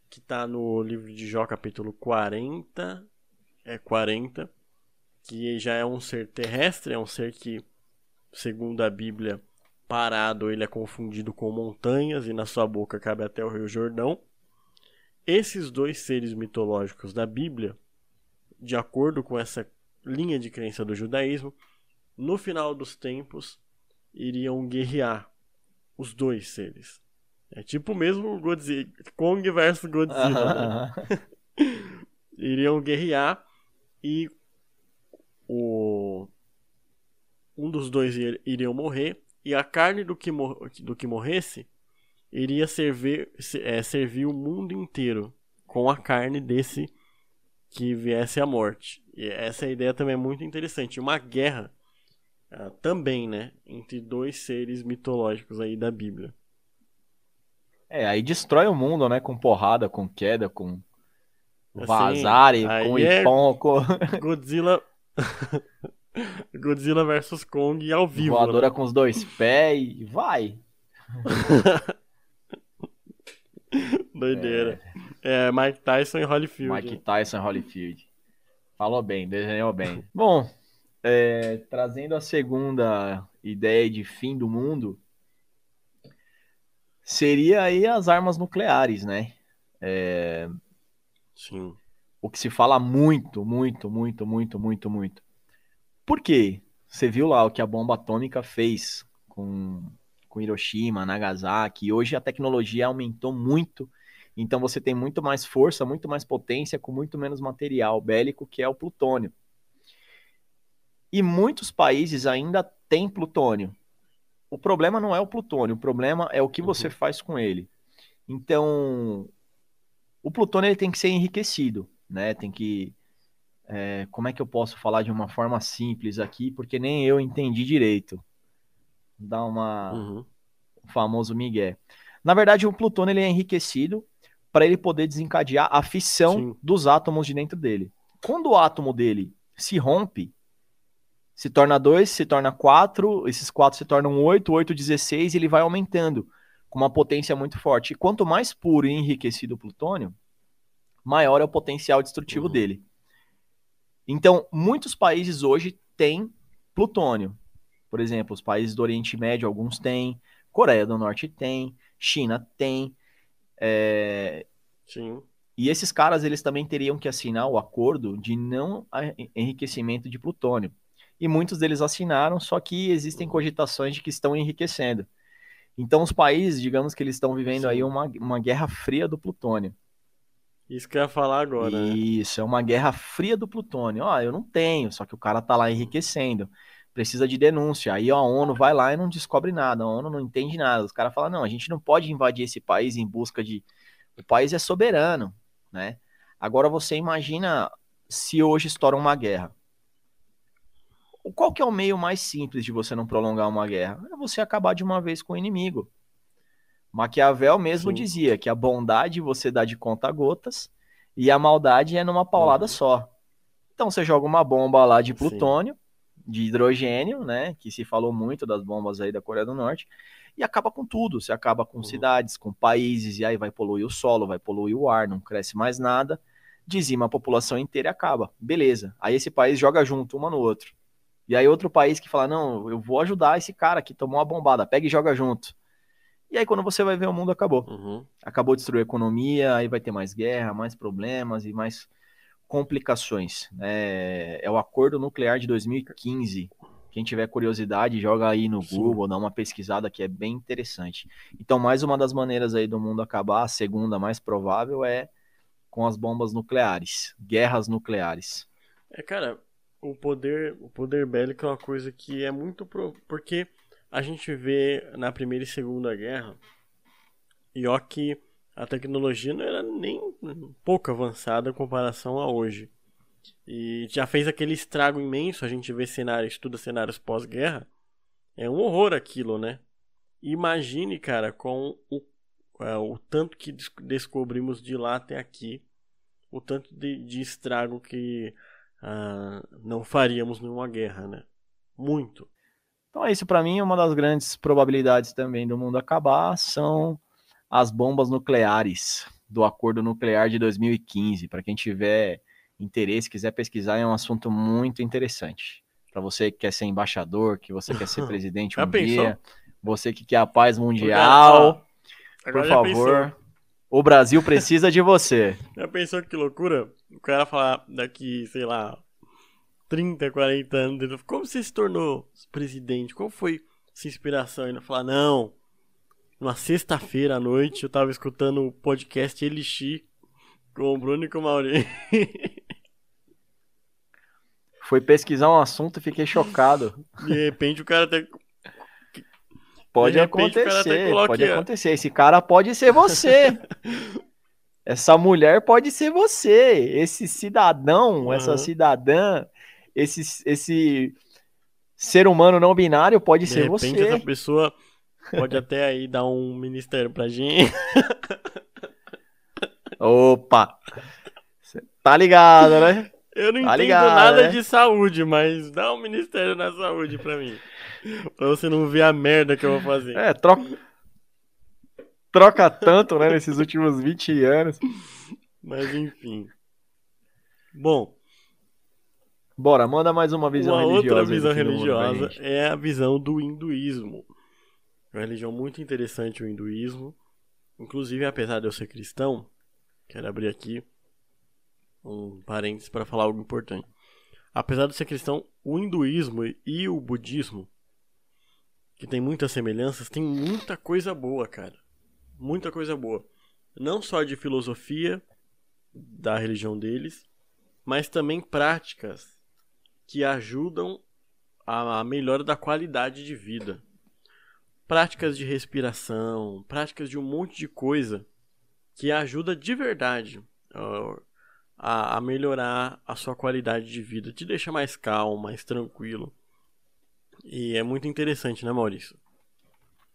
que está no livro de Jó capítulo 40, é 40, que já é um ser terrestre, é um ser que, segundo a Bíblia, parado ele é confundido com montanhas e na sua boca cabe até o Rio Jordão. Esses dois seres mitológicos da Bíblia, de acordo com essa linha de crença do judaísmo, no final dos tempos iriam guerrear os dois seres. É tipo mesmo Godzilla, Kong versus Godzilla. Né? (laughs) iriam guerrear e o um dos dois iriam morrer e a carne do que, do que morresse iria servir, é, servir o mundo inteiro com a carne desse que viesse à morte. E essa ideia também é muito interessante. Uma guerra uh, também, né, entre dois seres mitológicos aí da Bíblia. É, aí destrói o mundo, né, com porrada, com queda, com assim, vazar e com é ipom, com... (laughs) Godzilla (laughs) Godzilla vs Kong ao vivo. Voadora né? com os dois pés e vai. (laughs) Doideira. É. é. Mike Tyson e Holyfield. Mike Tyson e Holyfield. Falou bem, desenhou bem. Bom, é, trazendo a segunda ideia de fim do mundo, seria aí as armas nucleares, né? É... Sim. O que se fala muito, muito, muito, muito, muito, muito. Por quê? Você viu lá o que a bomba atômica fez com, com Hiroshima, Nagasaki. E hoje a tecnologia aumentou muito. Então você tem muito mais força, muito mais potência com muito menos material bélico, que é o plutônio. E muitos países ainda têm plutônio. O problema não é o plutônio, o problema é o que você uhum. faz com ele. Então, o plutônio ele tem que ser enriquecido, né? Tem que é, como é que eu posso falar de uma forma simples aqui, porque nem eu entendi direito. Dá uma uhum. o famoso migué. Na verdade, o plutônio ele é enriquecido para ele poder desencadear a fissão Sim. dos átomos de dentro dele. Quando o átomo dele se rompe, se torna 2, se torna 4, esses 4 se tornam 8, 8, 16, e ele vai aumentando com uma potência muito forte. E quanto mais puro e enriquecido o plutônio, maior é o potencial destrutivo uhum. dele. Então, muitos países hoje têm plutônio. Por exemplo, os países do Oriente Médio, alguns têm, Coreia do Norte tem, China tem. É... Sim. E esses caras, eles também teriam que assinar o acordo de não enriquecimento de plutônio. E muitos deles assinaram, só que existem cogitações de que estão enriquecendo. Então, os países, digamos que eles estão vivendo Sim. aí uma, uma guerra fria do plutônio. Isso que eu ia falar agora. Né? Isso, né? é uma guerra fria do plutônio. Ó, eu não tenho, só que o cara tá lá enriquecendo. Precisa de denúncia. Aí a ONU vai lá e não descobre nada. A ONU não entende nada. Os caras falam: não, a gente não pode invadir esse país em busca de. O país é soberano, né? Agora você imagina se hoje estoura uma guerra. Qual que é o meio mais simples de você não prolongar uma guerra? É você acabar de uma vez com o inimigo. Maquiavel mesmo Sim. dizia que a bondade você dá de conta gotas e a maldade é numa paulada uhum. só. Então você joga uma bomba lá de plutônio, Sim. de hidrogênio, né? Que se falou muito das bombas aí da Coreia do Norte, e acaba com tudo. Você acaba com uhum. cidades, com países, e aí vai poluir o solo, vai poluir o ar, não cresce mais nada, dizima a população inteira e acaba. Beleza. Aí esse país joga junto, uma no outro. E aí outro país que fala: não, eu vou ajudar esse cara que tomou uma bombada, pega e joga junto. E aí, quando você vai ver, o mundo acabou. Uhum. Acabou de destruir a economia, aí vai ter mais guerra, mais problemas e mais complicações. É, é o acordo nuclear de 2015. Quem tiver curiosidade, joga aí no Sim. Google, dá uma pesquisada que é bem interessante. Então, mais uma das maneiras aí do mundo acabar, a segunda mais provável é com as bombas nucleares, guerras nucleares. É, cara, o poder, o poder bélico é uma coisa que é muito pro... porque a gente vê na Primeira e Segunda Guerra, e ó que a tecnologia não era nem pouco avançada em comparação a hoje. E já fez aquele estrago imenso, a gente vê cenários, estuda cenários pós-guerra. É um horror aquilo, né? Imagine, cara, com o, é, o tanto que descobrimos de lá até aqui, o tanto de, de estrago que uh, não faríamos numa guerra, né? Muito. Então é isso, para mim, uma das grandes probabilidades também do mundo acabar são as bombas nucleares do acordo nuclear de 2015. Para quem tiver interesse, quiser pesquisar, é um assunto muito interessante. Para você que quer ser embaixador, que você quer ser (laughs) presidente um dia, você que quer a paz mundial, por favor, o Brasil precisa de você. (laughs) Já pensou que loucura? O cara falar daqui, sei lá, 30, 40 anos, como você se tornou presidente? Qual foi sua inspiração? Ele falar, não, numa sexta-feira à noite eu tava escutando o podcast Elixir com o Bruno e com o Mauri. Foi pesquisar um assunto e fiquei chocado. De repente o cara até. Pode acontecer, pode acontecer. Esse cara pode ser você. (laughs) Essa mulher pode ser você. Esse cidadão, uhum. essa cidadã, esse, esse ser humano não binário pode De ser repente, você. Essa pessoa pode até aí dar um ministério pra gente. (laughs) Opa! Tá ligado, né? Eu não tá entendo ligado, nada né? de saúde, mas dá um ministério na saúde pra mim. Pra você não ver a merda que eu vou fazer. É, troca. Troca tanto, né, nesses últimos 20 anos. Mas enfim. Bom. Bora, manda mais uma visão uma religiosa. Outra visão religiosa é a visão do hinduísmo. É uma religião muito interessante, o hinduísmo. Inclusive, apesar de eu ser cristão, quero abrir aqui um parênteses para falar algo importante. Apesar de ser cristão, o hinduísmo e o budismo, que tem muitas semelhanças, tem muita coisa boa, cara. Muita coisa boa. Não só de filosofia da religião deles, mas também práticas que ajudam a melhora da qualidade de vida. Práticas de respiração, práticas de um monte de coisa que ajuda de verdade a, a melhorar a sua qualidade de vida, te deixa mais calmo, mais tranquilo. E é muito interessante, né, Maurício?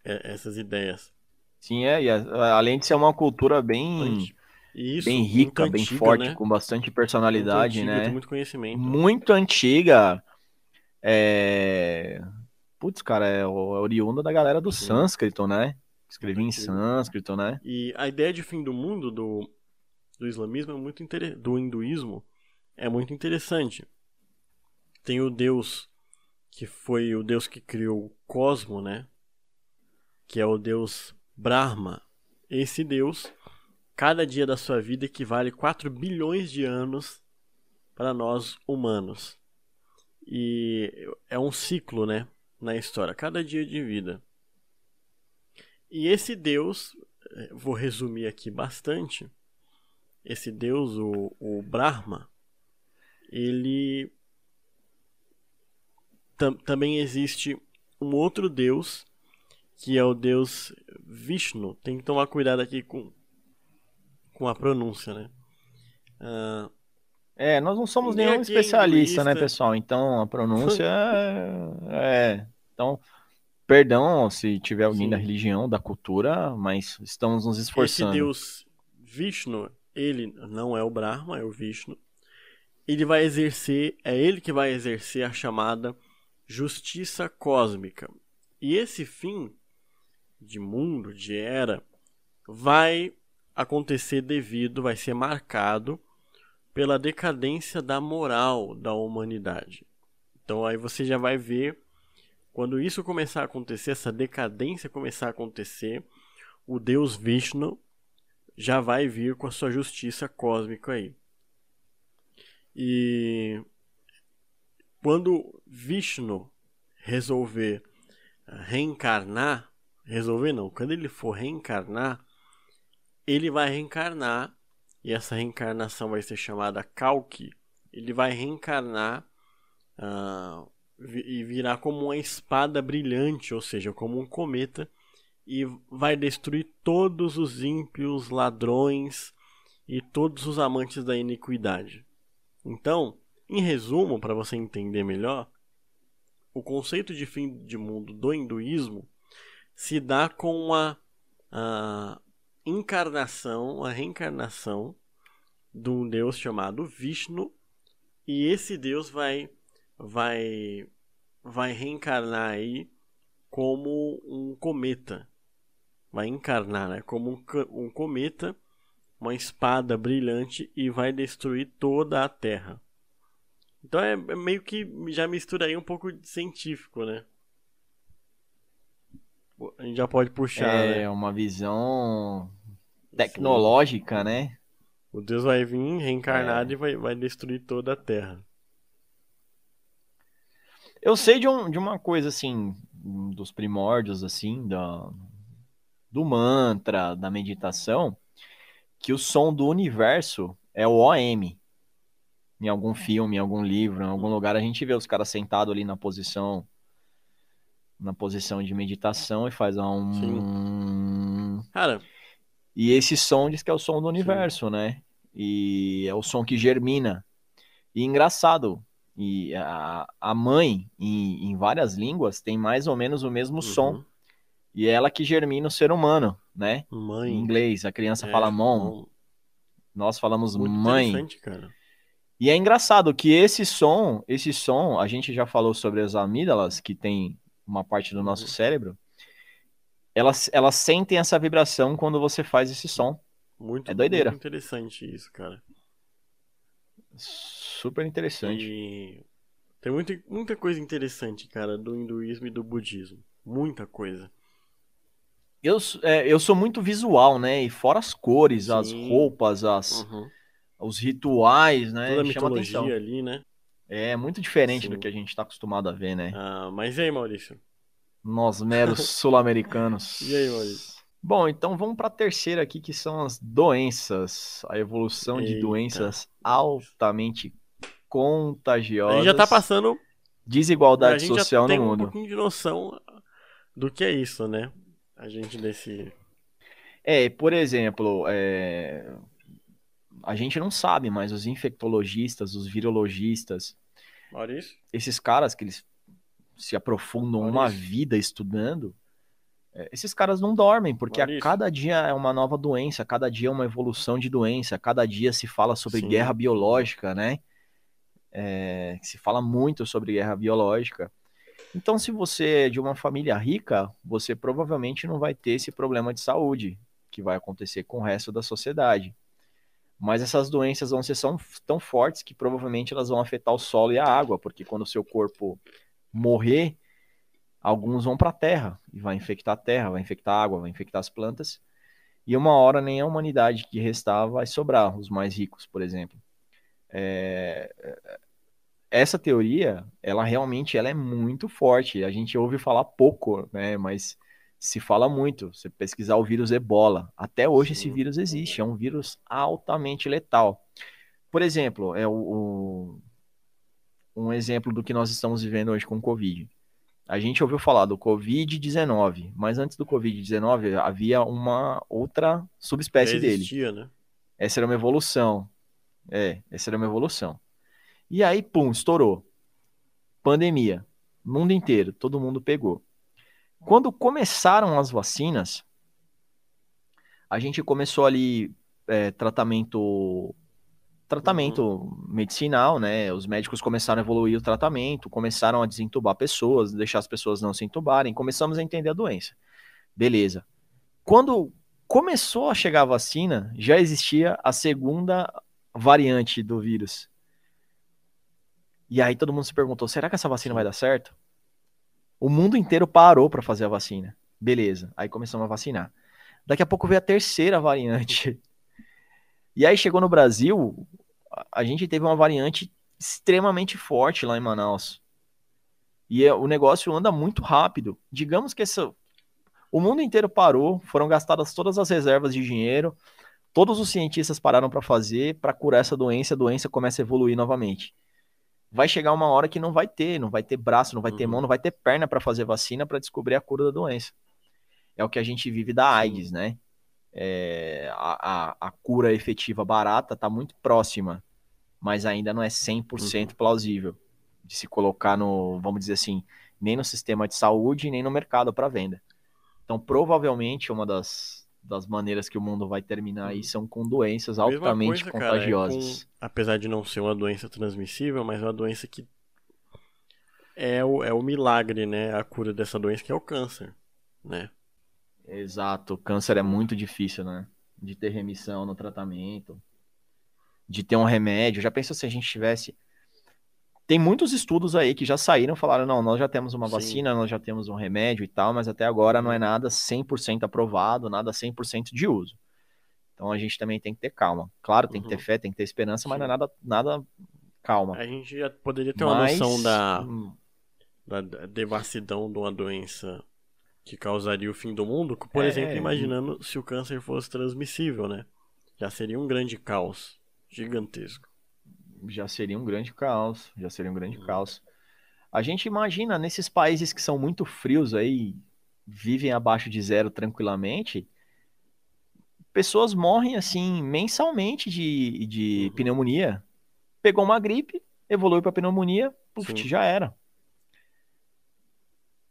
É, essas ideias. Sim, é, e a, além de ser uma cultura bem, Isso, bem rica, bem antiga, forte, né? com bastante personalidade, muito antiga, né? muito conhecimento. Muito antiga. É... Putz, cara, é, é oriunda da galera do Sim. sânscrito, né? Escrevi em sânscrito, né? E a ideia de fim do mundo do, do islamismo é muito do hinduísmo é muito interessante. Tem o Deus que foi o Deus que criou o cosmo, né? Que é o Deus Brahma. Esse Deus, cada dia da sua vida equivale 4 bilhões de anos para nós humanos. E é um ciclo, né, na história, cada dia de vida. E esse Deus, eh, vou resumir aqui bastante, esse deus, o, o Brahma, ele tam, também existe um outro deus que é o deus Vishnu. Tem que tomar cuidado aqui com, com a pronúncia, né? Uh, é, nós não somos nenhum especialista, né, pessoal? Então a pronúncia (laughs) é, é, Então, perdão se tiver alguém Sim. da religião, da cultura, mas estamos nos esforçando. Esse deus Vishnu ele não é o Brahma, é o Vishnu. Ele vai exercer, é ele que vai exercer a chamada justiça cósmica. E esse fim de mundo, de era, vai acontecer devido, vai ser marcado pela decadência da moral da humanidade. Então aí você já vai ver quando isso começar a acontecer, essa decadência começar a acontecer, o Deus Vishnu já vai vir com a sua justiça cósmica aí. E quando Vishnu resolver reencarnar, resolver não, quando ele for reencarnar, ele vai reencarnar e essa reencarnação vai ser chamada Kalki. Ele vai reencarnar uh, e virar como uma espada brilhante, ou seja, como um cometa e vai destruir todos os ímpios, ladrões e todos os amantes da iniquidade. Então, em resumo, para você entender melhor, o conceito de fim de mundo do hinduísmo se dá com a, a encarnação, a reencarnação de um deus chamado Vishnu, e esse deus vai vai vai reencarnar aí como um cometa. Vai encarnar, né? Como um, um cometa, uma espada brilhante e vai destruir toda a Terra. Então é, é meio que já mistura aí um pouco de científico, né? A gente já pode puxar. É né? uma visão tecnológica, Sim. né? O Deus vai vir reencarnado é. e vai, vai destruir toda a Terra. Eu sei de, um, de uma coisa assim, dos primórdios, assim, da, do mantra, da meditação, que o som do universo é o OM. Em algum filme, em algum livro, em algum lugar, a gente vê os caras sentados ali na posição na posição de meditação e faz um. Sim. Cara. E esse som diz que é o som do universo, Sim. né? E é o som que germina. E engraçado, e a, a mãe, em, em várias línguas, tem mais ou menos o mesmo uhum. som. E é ela que germina o ser humano, né? Mãe. Em inglês, a criança é, fala mom. Nós falamos Muito mãe. Cara. E é engraçado que esse som, esse som, a gente já falou sobre as amígdalas, que tem uma parte do nosso uhum. cérebro, elas, elas sentem essa vibração quando você faz esse som. Muito, é doideira. Muito interessante isso, cara. Super interessante. E tem muita, muita coisa interessante, cara, do hinduísmo e do budismo. Muita coisa. Eu, é, eu sou muito visual, né? E fora as cores, Sim. as roupas, as, uhum. os rituais, né? Toda a mitologia ali, né? É muito diferente Sim. do que a gente está acostumado a ver, né? Ah, mas e aí, Maurício? Nós, meros (laughs) sul-americanos. E aí, Maurício? Bom, então vamos para a terceira aqui, que são as doenças. A evolução Eita. de doenças altamente contagiosas. A gente já está passando. Desigualdade social no mundo. um pouquinho de noção do que é isso, né? A gente desse. É, por exemplo, é... a gente não sabe, mas os infectologistas, os virologistas, Maurício? esses caras que eles se aprofundam Maurício. uma vida estudando, é, esses caras não dormem, porque Maurício. a cada dia é uma nova doença, cada dia é uma evolução de doença, cada dia se fala sobre Sim. guerra biológica, né? É, se fala muito sobre guerra biológica. Então, se você é de uma família rica, você provavelmente não vai ter esse problema de saúde que vai acontecer com o resto da sociedade. Mas essas doenças vão ser tão fortes que provavelmente elas vão afetar o solo e a água, porque quando o seu corpo morrer, alguns vão para a terra e vai infectar a terra, vai infectar a água, vai infectar as plantas. E uma hora nem a humanidade que restar vai sobrar, os mais ricos, por exemplo. É... Essa teoria, ela realmente ela é muito forte. A gente ouve falar pouco, né? Mas se fala muito. Você pesquisar o vírus Ebola, até hoje esse vírus existe. É um vírus altamente letal. Por exemplo, é o, o um exemplo do que nós estamos vivendo hoje com o Covid. A gente ouviu falar do Covid-19, mas antes do Covid-19 havia uma outra subespécie existia, dele. Né? Essa era uma evolução. É, essa era uma evolução. E aí, pum, estourou. Pandemia. Mundo inteiro, todo mundo pegou. Quando começaram as vacinas, a gente começou ali é, tratamento tratamento uhum. medicinal, né? Os médicos começaram a evoluir o tratamento, começaram a desentubar pessoas, deixar as pessoas não se entubarem, começamos a entender a doença. Beleza. Quando começou a chegar a vacina, já existia a segunda variante do vírus. E aí todo mundo se perguntou: será que essa vacina vai dar certo? O mundo inteiro parou para fazer a vacina. Beleza. Aí começamos a vacinar. Daqui a pouco veio a terceira variante. (laughs) E aí chegou no Brasil, a gente teve uma variante extremamente forte lá em Manaus. E é, o negócio anda muito rápido. Digamos que essa, o mundo inteiro parou, foram gastadas todas as reservas de dinheiro, todos os cientistas pararam para fazer para curar essa doença, a doença começa a evoluir novamente. Vai chegar uma hora que não vai ter, não vai ter braço, não vai ter mão, uhum. não vai ter perna para fazer vacina para descobrir a cura da doença. É o que a gente vive da AIDS, né? é, a, a, a, cura efetiva barata está muito próxima, mas ainda não é 100% uhum. plausível de se colocar no, vamos dizer assim, nem no sistema de saúde, nem no mercado para venda. Então, provavelmente, uma das, das maneiras que o mundo vai terminar aí Uhum. são com doenças altamente coisa, cara, é contagiosas. com- apesar de não ser uma doença transmissível, mas é uma doença que é o, é o milagre, né? A cura dessa doença que é o câncer, né? Exato. Câncer é muito difícil, né? De ter remissão no tratamento, de ter um remédio. Já pensou se a gente tivesse. Tem muitos estudos aí que já saíram, falaram, não, nós já temos uma Sim. vacina, nós já temos um remédio e tal, mas até agora não é nada 100% aprovado, nada 100% de uso. Então a gente também tem que ter calma. Claro, tem que ter Uhum. fé, tem que ter esperança, mas Sim. não é nada, nada calma. A gente já poderia ter uma Mas, noção da, hum, da da devassidão de uma doença que causaria o fim do mundo, por É, exemplo, imaginando se o câncer fosse transmissível, né? Já seria um grande caos gigantesco. Já seria um grande caos, já seria um grande Uhum. caos. A gente imagina nesses países que são muito frios aí, vivem abaixo de zero tranquilamente, pessoas morrem assim mensalmente de, de Uhum. pneumonia. Pegou uma gripe, evoluiu para pneumonia, puf, já era.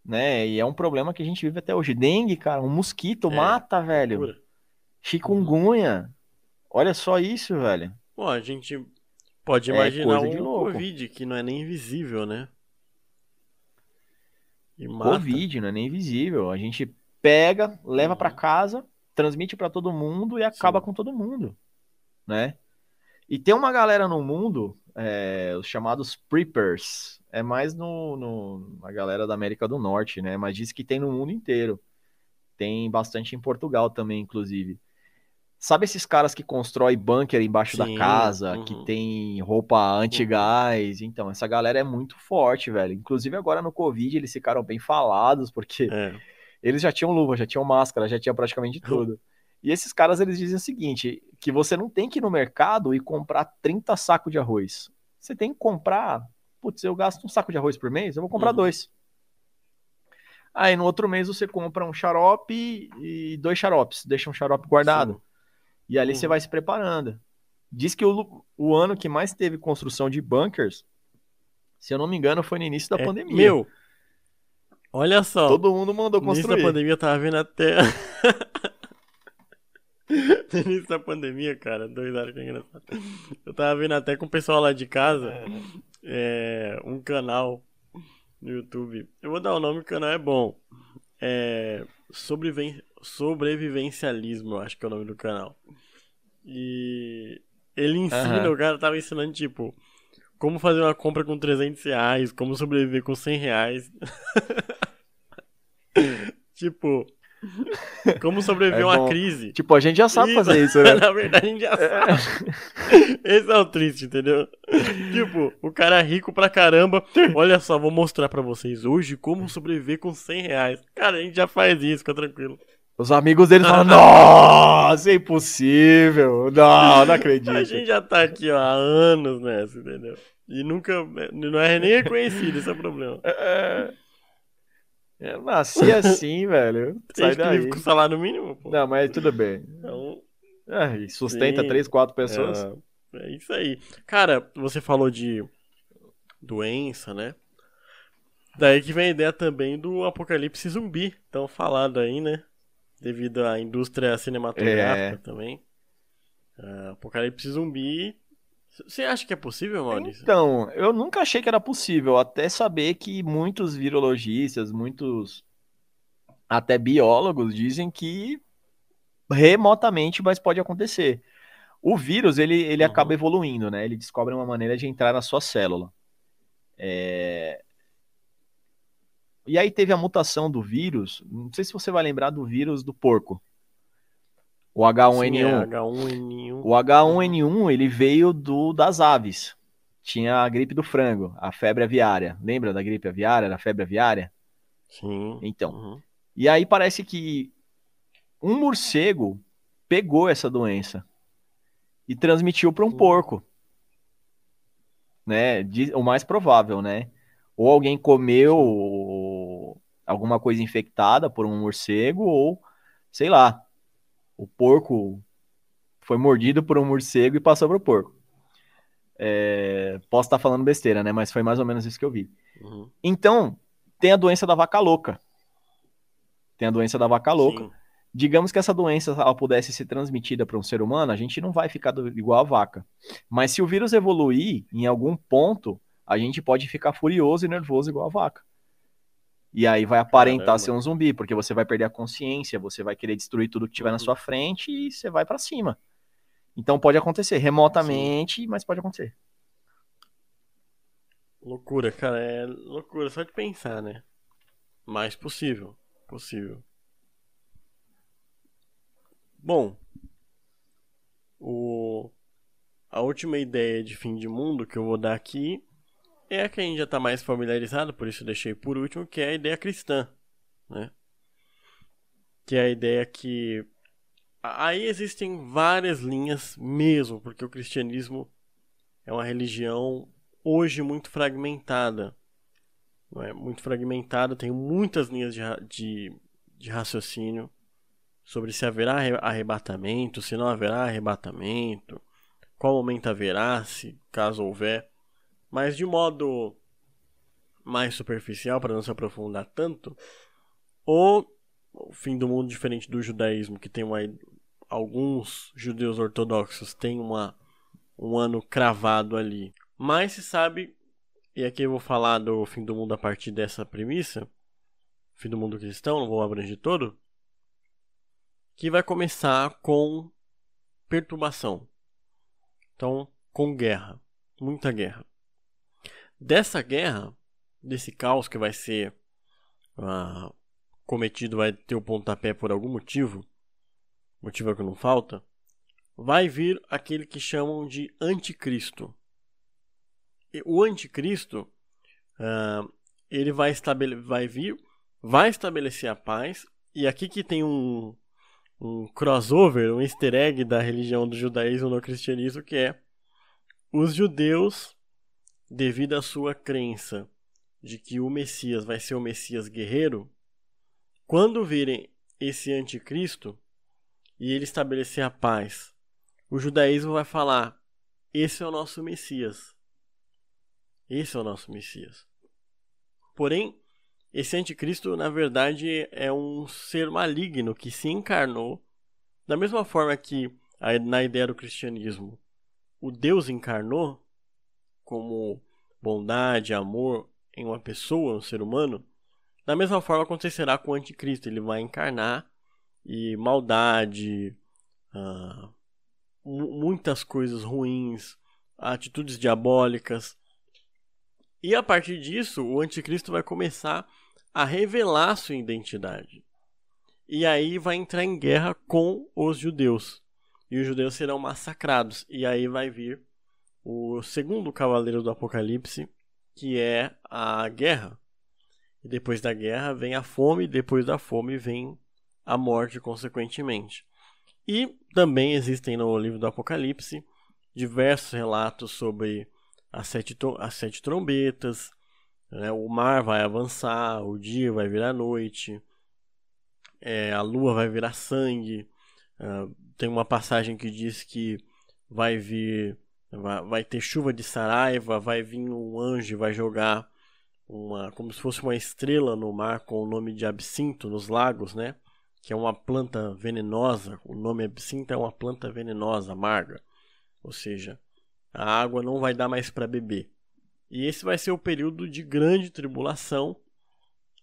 Né? E é um problema que a gente vive até hoje. Dengue, cara, um mosquito É, mata, velho. Cura. Chikungunya. Olha só isso, velho. Bom, a gente pode É imaginar de um louco. Covid que não é nem invisível, né? E mata. Covid, não é nem visível. A gente pega, leva Uhum. casa, transmite pra todo mundo e acaba Sim. com todo mundo, né? E tem uma galera no mundo, é, os chamados preppers, é mais no, no- na galera da América do Norte, né? Mas diz que tem no mundo inteiro. Tem bastante em Portugal também, inclusive. Sabe esses caras que constroem bunker embaixo da Sim, casa, uhum. que tem roupa anti-gás? Então, essa galera é muito forte, velho. Inclusive agora no Covid eles ficaram bem falados, porque É. eles já tinham luva, já tinham máscara, já tinham praticamente (laughs) tudo. E esses caras, eles dizem o seguinte, que você não tem que ir no mercado e comprar 30 sacos de arroz. Você tem que comprar, putz, eu gasto um saco de arroz por mês, eu vou comprar Uhum. dois. Aí no outro mês você compra um xarope e dois xaropes, deixa um xarope guardado. Sim. E ali você Uhum. vai se preparando. Diz que o, o ano que mais teve construção de bunkers, se eu não me engano, foi no início da É, pandemia. Meu, olha só. Todo mundo mandou No início da construir. pandemia eu tava vendo até. (laughs) no início da pandemia, cara, dois anos que é engraçado. Eu tava vendo até com o pessoal lá de casa é, um canal no YouTube. Eu vou dar o nome, o canal é bom. É. Sobreviven... Sobrevivencialismo, eu acho que é o nome do canal. E ele ensina, Aham. o cara tava ensinando, tipo, como fazer uma compra com 300 reais, como sobreviver com 100 reais. (laughs) tipo, como sobreviver É a uma crise. Tipo, a gente já sabe fazer isso, né? (laughs) Na verdade, a gente já sabe. Esse é o triste, entendeu? tipo, o cara é rico pra caramba. Olha só, vou mostrar pra vocês hoje como sobreviver com 100 reais. Cara, a gente já faz isso, fica tranquilo. Os amigos dele falam, (laughs) nossa, é impossível. Não, não acredito. A gente já tá aqui, ó, há anos nessa, entendeu? E nunca. Não é nem reconhecido, esse é o problema. É, Eu nasci assim, (laughs) velho. Sai daí. com salário mínimo, pô. Não, mas tudo bem. Então, É, e sustenta Sim. três, quatro pessoas. É, é isso aí. Cara, você falou de doença, né? Daí que vem a ideia também do apocalipse zumbi, tão falado aí, né? Devido à indústria cinematográfica É. também. É, apocalipse zumbi. Você acha que é possível, Maurício? Então, eu nunca achei que era possível, até saber que muitos virologistas, muitos até biólogos dizem que remotamente, mas pode acontecer. O vírus, ele, ele Uhum. acaba evoluindo, né? Ele descobre uma maneira de entrar na sua célula. É, E aí teve a mutação do vírus, não sei se você vai lembrar do vírus do porco. O H1N1. Sim, é H1N1. O H1N1 ele veio do das aves. Tinha a gripe do frango, a febre aviária. Lembra da gripe aviária, da febre aviária? Sim. Então. Uhum. E aí parece que um morcego pegou essa doença e transmitiu para um Hum. porco. Né? O mais provável, né? Ou alguém comeu alguma coisa infectada por um morcego, ou sei lá, o porco foi mordido por um morcego e passou pro porco. É, posso estar falando besteira, né? Mas foi mais ou menos isso que eu vi. Uhum. Então, tem a doença da vaca louca. Tem a doença da vaca louca. Sim. Digamos que essa doença ela pudesse ser transmitida para um ser humano, a gente não vai ficar igual a vaca. Mas se o vírus evoluir em algum ponto, a gente pode ficar furioso e nervoso igual a vaca. E aí vai aparentar Caramba. ser um zumbi, porque você vai perder a consciência, você vai querer destruir tudo que tiver na sua frente e você vai para cima. Então pode acontecer remotamente, Sim. mas pode acontecer. Loucura, cara, é loucura só de pensar, né? Mas possível, possível. Bom, o a última ideia de fim de mundo que eu vou dar aqui é a que a gente já está mais familiarizado, por isso deixei por último, que é a ideia cristã, né? Que é a ideia que aí existem várias linhas mesmo, porque o cristianismo é uma religião hoje muito fragmentada, não é? Muito fragmentada, tem muitas linhas de, de, de raciocínio sobre se haverá arrebatamento, se não haverá arrebatamento, qual momento haverá, se caso houver. Mas de modo mais superficial, para não se aprofundar tanto, o fim do mundo diferente do judaísmo, que tem uma, alguns judeus ortodoxos têm uma, um ano cravado ali. Mas se sabe, e aqui eu vou falar do fim do mundo a partir dessa premissa, fim do mundo cristão, não vou abranger todo, que vai começar com perturbação. Então, com guerra, muita guerra dessa guerra, desse caos que vai ser uh, cometido, vai ter o pontapé por algum motivo, motivo é que não falta, vai vir aquele que chamam de anticristo. E o anticristo, uh, ele vai, vai vir, vai estabelecer a paz, e aqui que tem um, um crossover, um easter egg da religião do judaísmo no cristianismo, que é os judeus devido à sua crença de que o Messias vai ser o Messias guerreiro, quando virem esse anticristo e ele estabelecer a paz, o judaísmo vai falar: esse é o nosso Messias. Esse é o nosso Messias. Porém, esse anticristo, na verdade, é um ser maligno que se encarnou, da mesma forma que na ideia do cristianismo, o Deus encarnou, como bondade, amor em uma pessoa, um ser humano, da mesma forma acontecerá com o anticristo. Ele vai encarnar e maldade, uh, muitas coisas ruins, atitudes diabólicas. E a partir disso, o anticristo vai começar a revelar sua identidade. E aí vai entrar em guerra com os judeus. E os judeus serão massacrados. E aí vai vir o segundo cavaleiro do Apocalipse, que é a guerra. E depois da guerra vem a fome, depois da fome vem a morte, consequentemente. E também existem no livro do Apocalipse diversos relatos sobre as sete, as sete trombetas, né? o mar vai avançar, o dia vai virar noite, é, a lua vai virar sangue. Uh, tem uma passagem que diz que vai vir Vai, vai ter chuva de saraiva, vai vir um anjo vai jogar uma como se fosse uma estrela no mar com o nome de absinto nos lagos, né? Que é uma planta venenosa. O nome absinto é uma planta venenosa, amarga. Ou seja, a água não vai dar mais para beber. E esse vai ser o período de grande tribulação.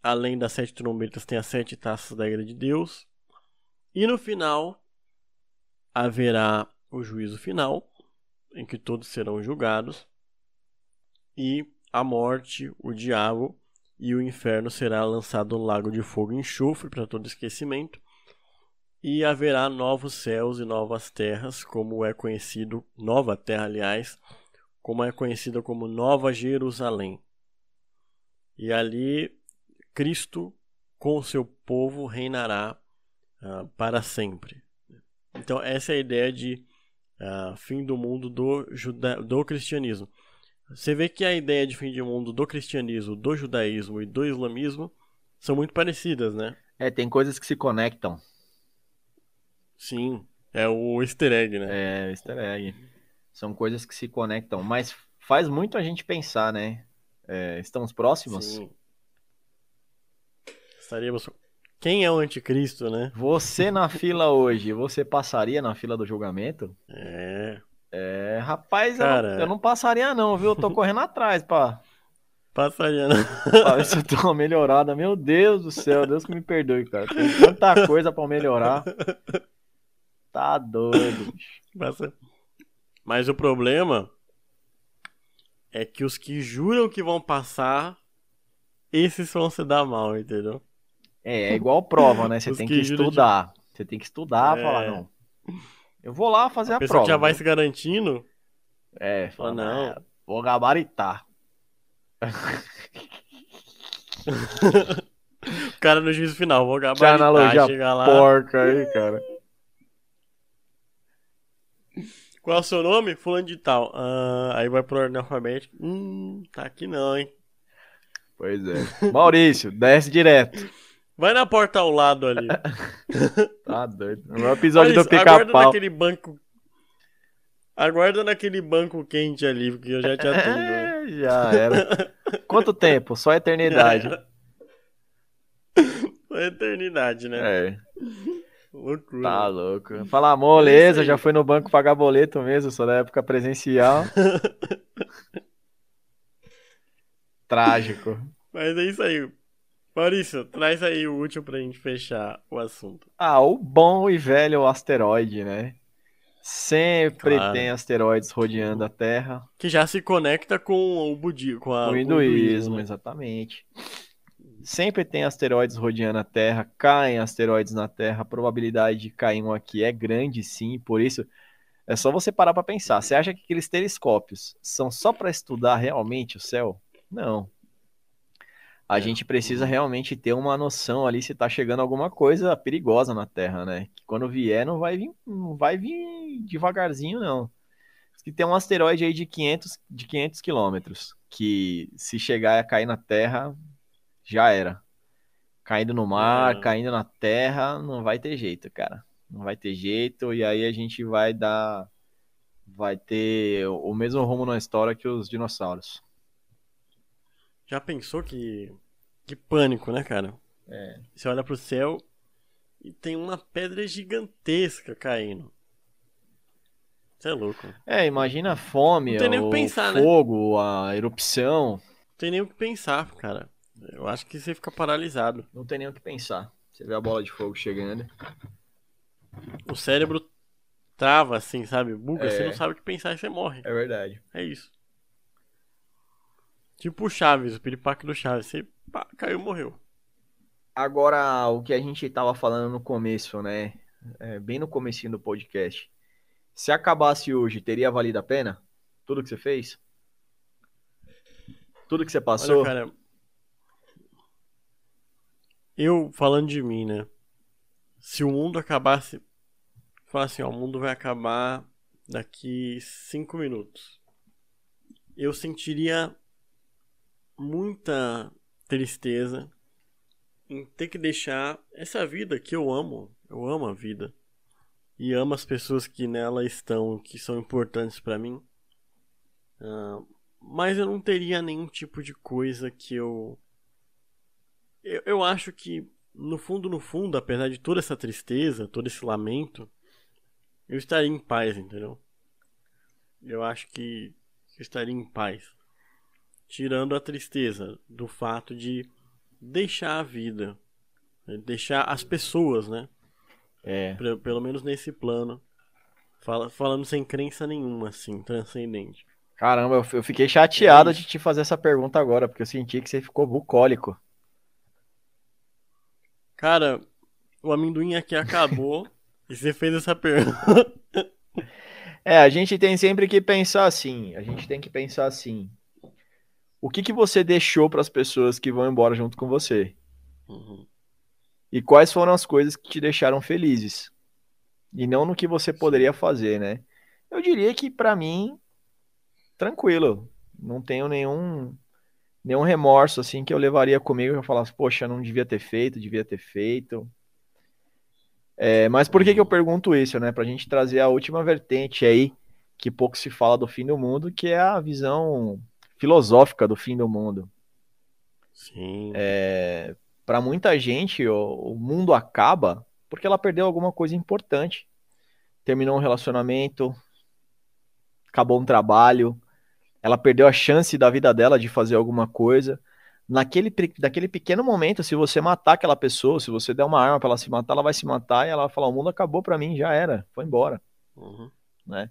Além das sete trombetas, tem as sete taças da ira de Deus. E no final haverá o juízo final, em que todos serão julgados, e a morte, o diabo e o inferno será lançado no lago de fogo e enxofre para todo esquecimento, e haverá novos céus e novas terras, como é conhecido, nova terra, aliás, como é conhecida como Nova Jerusalém. E ali Cristo com seu povo reinará uh, para sempre. Então essa é a ideia de uh, fim do mundo do, juda do cristianismo. Você vê que a ideia de fim de mundo do cristianismo, do judaísmo e do islamismo são muito parecidas, né? É, tem coisas que se conectam. Sim, é o easter egg, né? É, o easter egg. São coisas que se conectam, mas faz muito a gente pensar, né? É, estamos próximos? Sim. Estaríamos Quem é o anticristo, né? Você na fila hoje, você passaria na fila do julgamento? É. É, rapaz, Cara. eu, não, eu não passaria não, viu? Eu tô (laughs) correndo atrás, pá. Passaria, né? Pra ver se eu uma melhorada. Meu Deus do céu, Deus que me perdoe, cara. Tem tanta coisa pra melhorar. Tá doido. bicho. Passa. Mas o problema é que os que juram que vão passar, esses vão se dar mal, entendeu? É, é igual prova, né? Você tem que que juram de- estudar. Você tem que estudar, É. falar, não. Eu vou lá fazer a, A prova. que já vai né? se garantindo, É, fala, Fala, não. "Ah, vou gabaritar. (laughs) o cara no juízo final, vou Que gabaritar, analogia chegar lá. porca aí, cara. Qual é o seu nome? Fulano de tal. Ah, aí vai pro ordem alfabética. Hum, tá aqui não, hein? Pois é. Maurício, desce direto. Vai na porta ao lado ali. (laughs) Tá doido. No episódio Olha do pica-pau. naquele banco. Aguarda naquele banco quente ali, porque eu já te atendo. (laughs) É, já era. Quanto tempo? Só a eternidade. (laughs) É eternidade, né? É, Loucura. tá louco. Fala, moleza, aí. já foi no banco pagar boleto mesmo, só da época presencial. Trágico. Mas é isso aí. Maurício, traz aí o último pra gente fechar o assunto. Ah, o bom e velho asteroide, né? Sempre Claro. tem asteroides rodeando a Terra. Que já se conecta com o budismo, com, a, o hinduísmo, né? exatamente. Sempre tem asteroides rodeando a Terra, caem asteroides na Terra, a probabilidade de cair um aqui é grande, sim, por isso é só você parar para pensar. Você acha que aqueles telescópios são só para estudar realmente o céu? Não. A É. gente precisa realmente ter uma noção ali se tá chegando alguma coisa perigosa na Terra, né? Que quando vier não vai vir, não vai vir devagarzinho, não. Que tem um asteroide aí de 500, de 500 quilômetros, que se chegar a cair na Terra, já era. Caindo no mar, É. caindo na Terra, não vai ter jeito, cara. Não vai ter jeito, e aí a gente vai dar. Vai ter o mesmo rumo na história que os dinossauros. Já pensou que. Que pânico, né, cara? É. Você olha pro céu e tem uma pedra gigantesca caindo. Você é louco. Não É, imagina a fome, Não tem nem o o que pensar, né? fogo, a erupção. tem nem o que pensar, cara. Eu acho que você fica paralisado. Não tem nem o que pensar. Você vê a bola de fogo chegando. O cérebro trava assim, sabe? Buga, É. você não sabe o que pensar e você morre. É verdade. É isso. Tipo o Chaves, o piripaque do Chaves. Você pá, caiu morreu. Agora, o que a gente tava falando no começo, né? É, bem no comecinho do podcast. Se acabasse hoje, teria valido a pena? Tudo que você fez? Tudo que você passou? Olha, cara. Eu, falando de mim, né? Se o mundo acabasse. Falar assim, ó, o mundo vai acabar daqui cinco minutos. Eu sentiria muita tristeza em ter que deixar essa vida que eu amo. Eu amo a vida. E amo as pessoas que nela estão, que são importantes pra mim. Ah, mas eu não teria nenhum tipo de coisa que eu... eu. Eu acho que, no fundo, no fundo, apesar de toda essa tristeza, todo esse lamento, eu estaria em paz, entendeu? Eu acho que eu estaria em paz. Tirando a tristeza do fato de deixar a vida, né, deixar as pessoas, né? É. Pelo menos nesse plano. Fala- falando sem crença nenhuma, assim, transcendente. Caramba, eu, eu fiquei chateado É de te fazer essa pergunta agora, porque eu senti que você ficou bucólico. Cara, o amendoim aqui acabou (laughs) e você fez essa pergunta. É, a gente tem sempre que pensar assim. A gente tem que pensar assim. O que que você deixou para as pessoas que vão embora junto com você? Uhum. E quais foram as coisas que te deixaram felizes? E não no que você poderia fazer, né? Eu diria que pra mim, tranquilo. Não tenho nenhum nenhum remorso assim que eu levaria comigo que eu falasse, poxa, não devia ter feito, devia ter feito. É, mas por que que eu pergunto isso, né? Pra gente trazer a última vertente aí, que pouco se fala do fim do mundo, que é a visão filosófica do fim do mundo. Sim. É, para muita gente o, o mundo acaba porque ela perdeu alguma coisa importante. Terminou um relacionamento, acabou um trabalho, ela perdeu a chance da vida dela de fazer alguma coisa. Naquele daquele pequeno momento, se você matar aquela pessoa, se você der uma arma para ela se matar, ela vai se matar e ela vai falar: o mundo acabou para mim, já era, foi embora. Uhum. Né?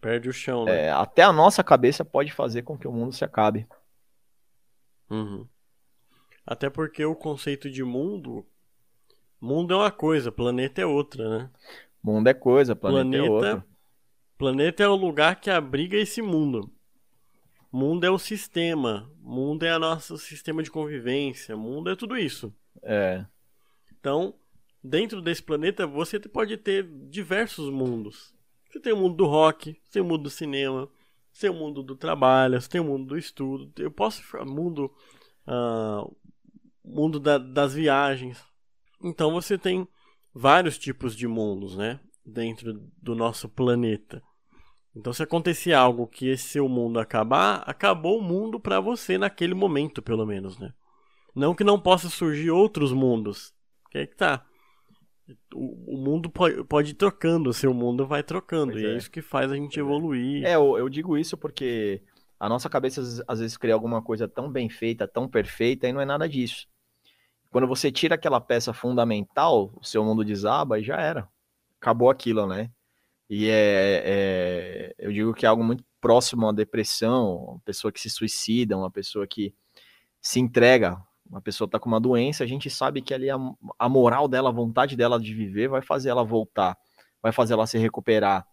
Perde o chão, né? É, até a nossa cabeça pode fazer com que o mundo se acabe. Uhum. Até porque o conceito de mundo. Mundo é uma coisa, planeta é outra, né? Mundo é coisa, planeta, é planeta é outra. Planeta é o lugar que abriga esse mundo. Mundo é o sistema. Mundo é o nosso sistema de convivência. Mundo é tudo isso. É. Então, dentro desse planeta, você pode ter diversos mundos. Você tem o mundo do rock, você tem o mundo do cinema, você tem o mundo do trabalho, você tem o mundo do estudo. Eu posso mundo uh, mundo da, das viagens. Então você tem vários tipos de mundos, né, dentro do nosso planeta. Então, se acontecer algo que esse seu mundo acabar, acabou o mundo para você naquele momento, pelo menos, né? Não que não possa surgir outros mundos. Que é que tá. O, o mundo pode, pode ir trocando, o seu mundo vai trocando. e é. é. isso que faz a gente evoluir. É, eu, eu digo isso porque a nossa cabeça às vezes cria alguma coisa tão bem feita, tão perfeita, e não é nada disso. Quando você tira aquela peça fundamental, o seu mundo desaba e já era. Acabou aquilo, né? E é, é, eu digo que é algo muito próximo à depressão, uma pessoa que se suicida, uma pessoa que se entrega, uma pessoa está com uma doença, a gente sabe que ali a, a, moral dela, a vontade dela de viver vai fazer ela voltar, vai fazer ela se recuperar.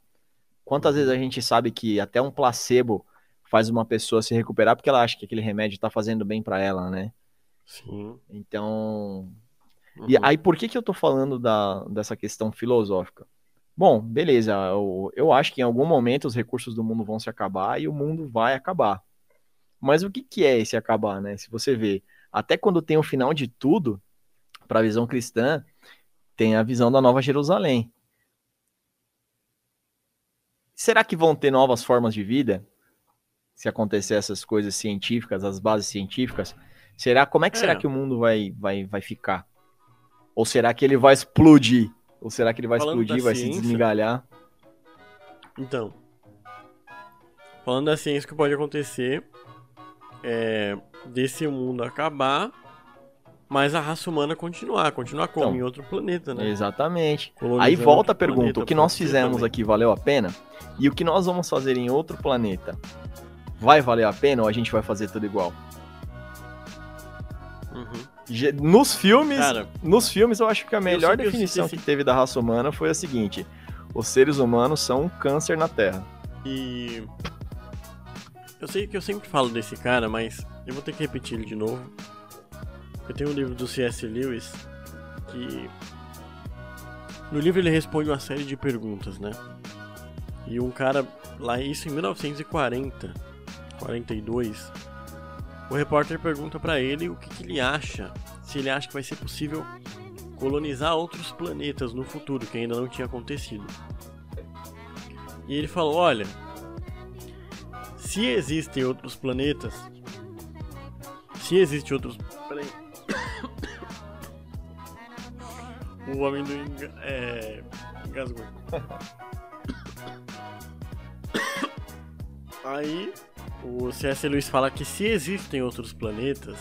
Quantas vezes a gente sabe que até um placebo faz uma pessoa se recuperar porque ela acha que aquele remédio está fazendo bem para ela, né? Sim. Então, uhum. e aí por que que eu tô falando da, dessa questão filosófica? Bom, beleza. Eu, eu acho que em algum momento os recursos do mundo vão se acabar e o mundo vai acabar. Mas o que, que é esse acabar, né? Se você vê, até quando tem o final de tudo, para a visão cristã, tem a visão da Nova Jerusalém. Será que vão ter novas formas de vida? Se acontecer essas coisas científicas, as bases científicas, será como é que é. será que o mundo vai, vai, vai ficar? Ou será que ele vai explodir? Ou será que ele vai falando explodir, vai ciência, se desmigalhar? Então. Falando da ciência, o que pode acontecer é desse mundo acabar, mas a raça humana continuar, continuar como então, em outro planeta, né? Exatamente. Aí volta a pergunta: o que nós fizemos também. aqui valeu a pena? E o que nós vamos fazer em outro planeta vai valer a pena ou a gente vai fazer tudo igual? Uhum. Nos filmes, Cara, nos filmes eu acho que a melhor definição que teve da raça humana foi a seguinte: os seres humanos são um câncer na Terra. E eu sei que eu sempre falo desse cara, mas eu vou ter que repetir ele de novo. Eu tenho um livro do C.S. Lewis que no livro ele responde uma série de perguntas, né? E um cara lá isso em 1940, 42, o repórter pergunta para ele o que, que, ele acha, se ele acha que vai ser possível colonizar outros planetas no futuro, que ainda não tinha acontecido. E ele falou: olha, se existem outros planetas, se existem outros. Peraí. o enga... é... engasgou. Aí o C.S. Lewis fala que se existem outros planetas,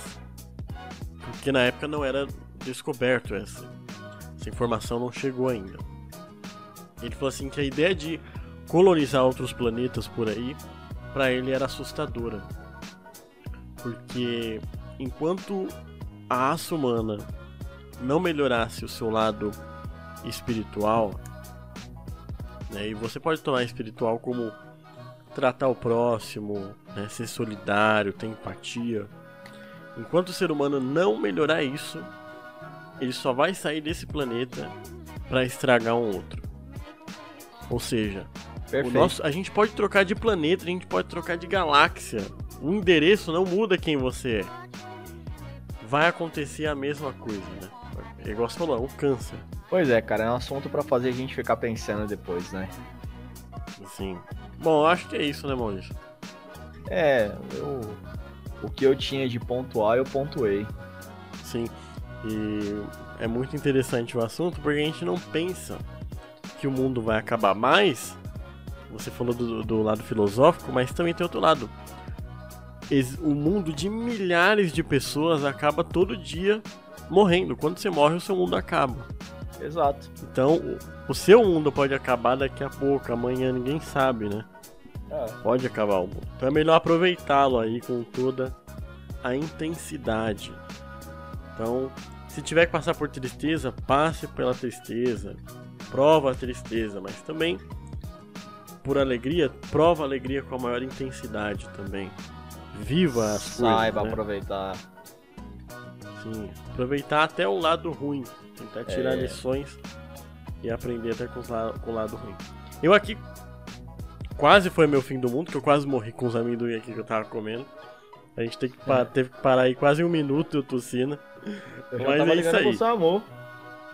porque na época não era descoberto essa, essa informação não chegou ainda. Ele falou assim que a ideia de colonizar outros planetas por aí, para ele era assustadora. Porque enquanto a raça humana não melhorasse o seu lado espiritual, né, e você pode tomar espiritual como tratar o próximo, né, ser solidário, ter empatia. Enquanto o ser humano não melhorar isso, ele só vai sair desse planeta para estragar um outro. Ou seja, o nosso, a gente pode trocar de planeta, a gente pode trocar de galáxia. O endereço não muda quem você é. Vai acontecer a mesma coisa, né? É igual você falou, é um câncer. Pois é, cara, é um assunto para fazer a gente ficar pensando depois, né? Sim. Bom, acho que é isso, né, Maurício? É, eu, o que eu tinha de pontuar, eu pontuei. Sim. E é muito interessante o assunto porque a gente não pensa que o mundo vai acabar mais. Você falou do, do lado filosófico, mas também tem outro lado. O mundo de milhares de pessoas acaba todo dia morrendo. Quando você morre, o seu mundo acaba. Exato. Então, o seu mundo pode acabar daqui a pouco, amanhã, ninguém sabe, né? É. Pode acabar o mundo. Então é melhor aproveitá-lo aí com toda a intensidade. Então, se tiver que passar por tristeza, passe pela tristeza. Prova a tristeza, mas também por alegria, prova alegria com a maior intensidade também. Viva as Saiba coisas. Saiba né? aproveitar. Sim, aproveitar até o lado ruim. Tentar tirar é. lições e aprender até com, com o lado ruim. Eu aqui quase foi meu fim do mundo, que eu quase morri com os amendoim aqui que eu tava comendo. A gente teve que, pa teve que parar aí quase um minuto eu tossindo. Eu já Mas tava é isso aí. Com seu amor.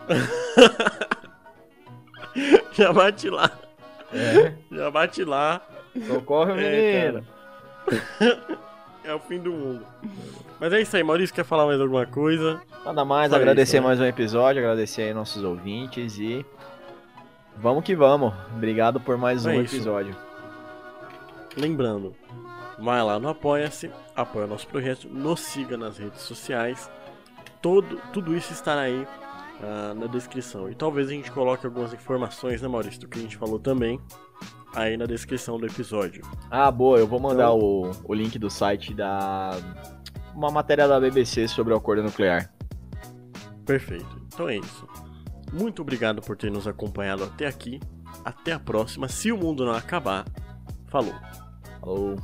(laughs) já bate lá. É. Já bate lá. Socorre, é, menino. (laughs) é o fim do mundo. Mas é isso aí, Maurício, quer falar mais alguma coisa? Nada mais, Só agradecer isso, né? mais um episódio, agradecer aí nossos ouvintes e vamos que vamos. Obrigado por mais é um isso. episódio. Lembrando, vai lá no Apoia-se, apoia o nosso projeto, nos siga nas redes sociais. Todo, tudo isso estará aí uh, na descrição. E talvez a gente coloque algumas informações, né, Maurício, do que a gente falou também, aí na descrição do episódio. Ah, boa, eu vou mandar então... o, o link do site da. Uma matéria da BBC sobre o acordo nuclear. Perfeito. Então é isso. Muito obrigado por ter nos acompanhado até aqui. Até a próxima. Se o mundo não acabar, falou. Falou.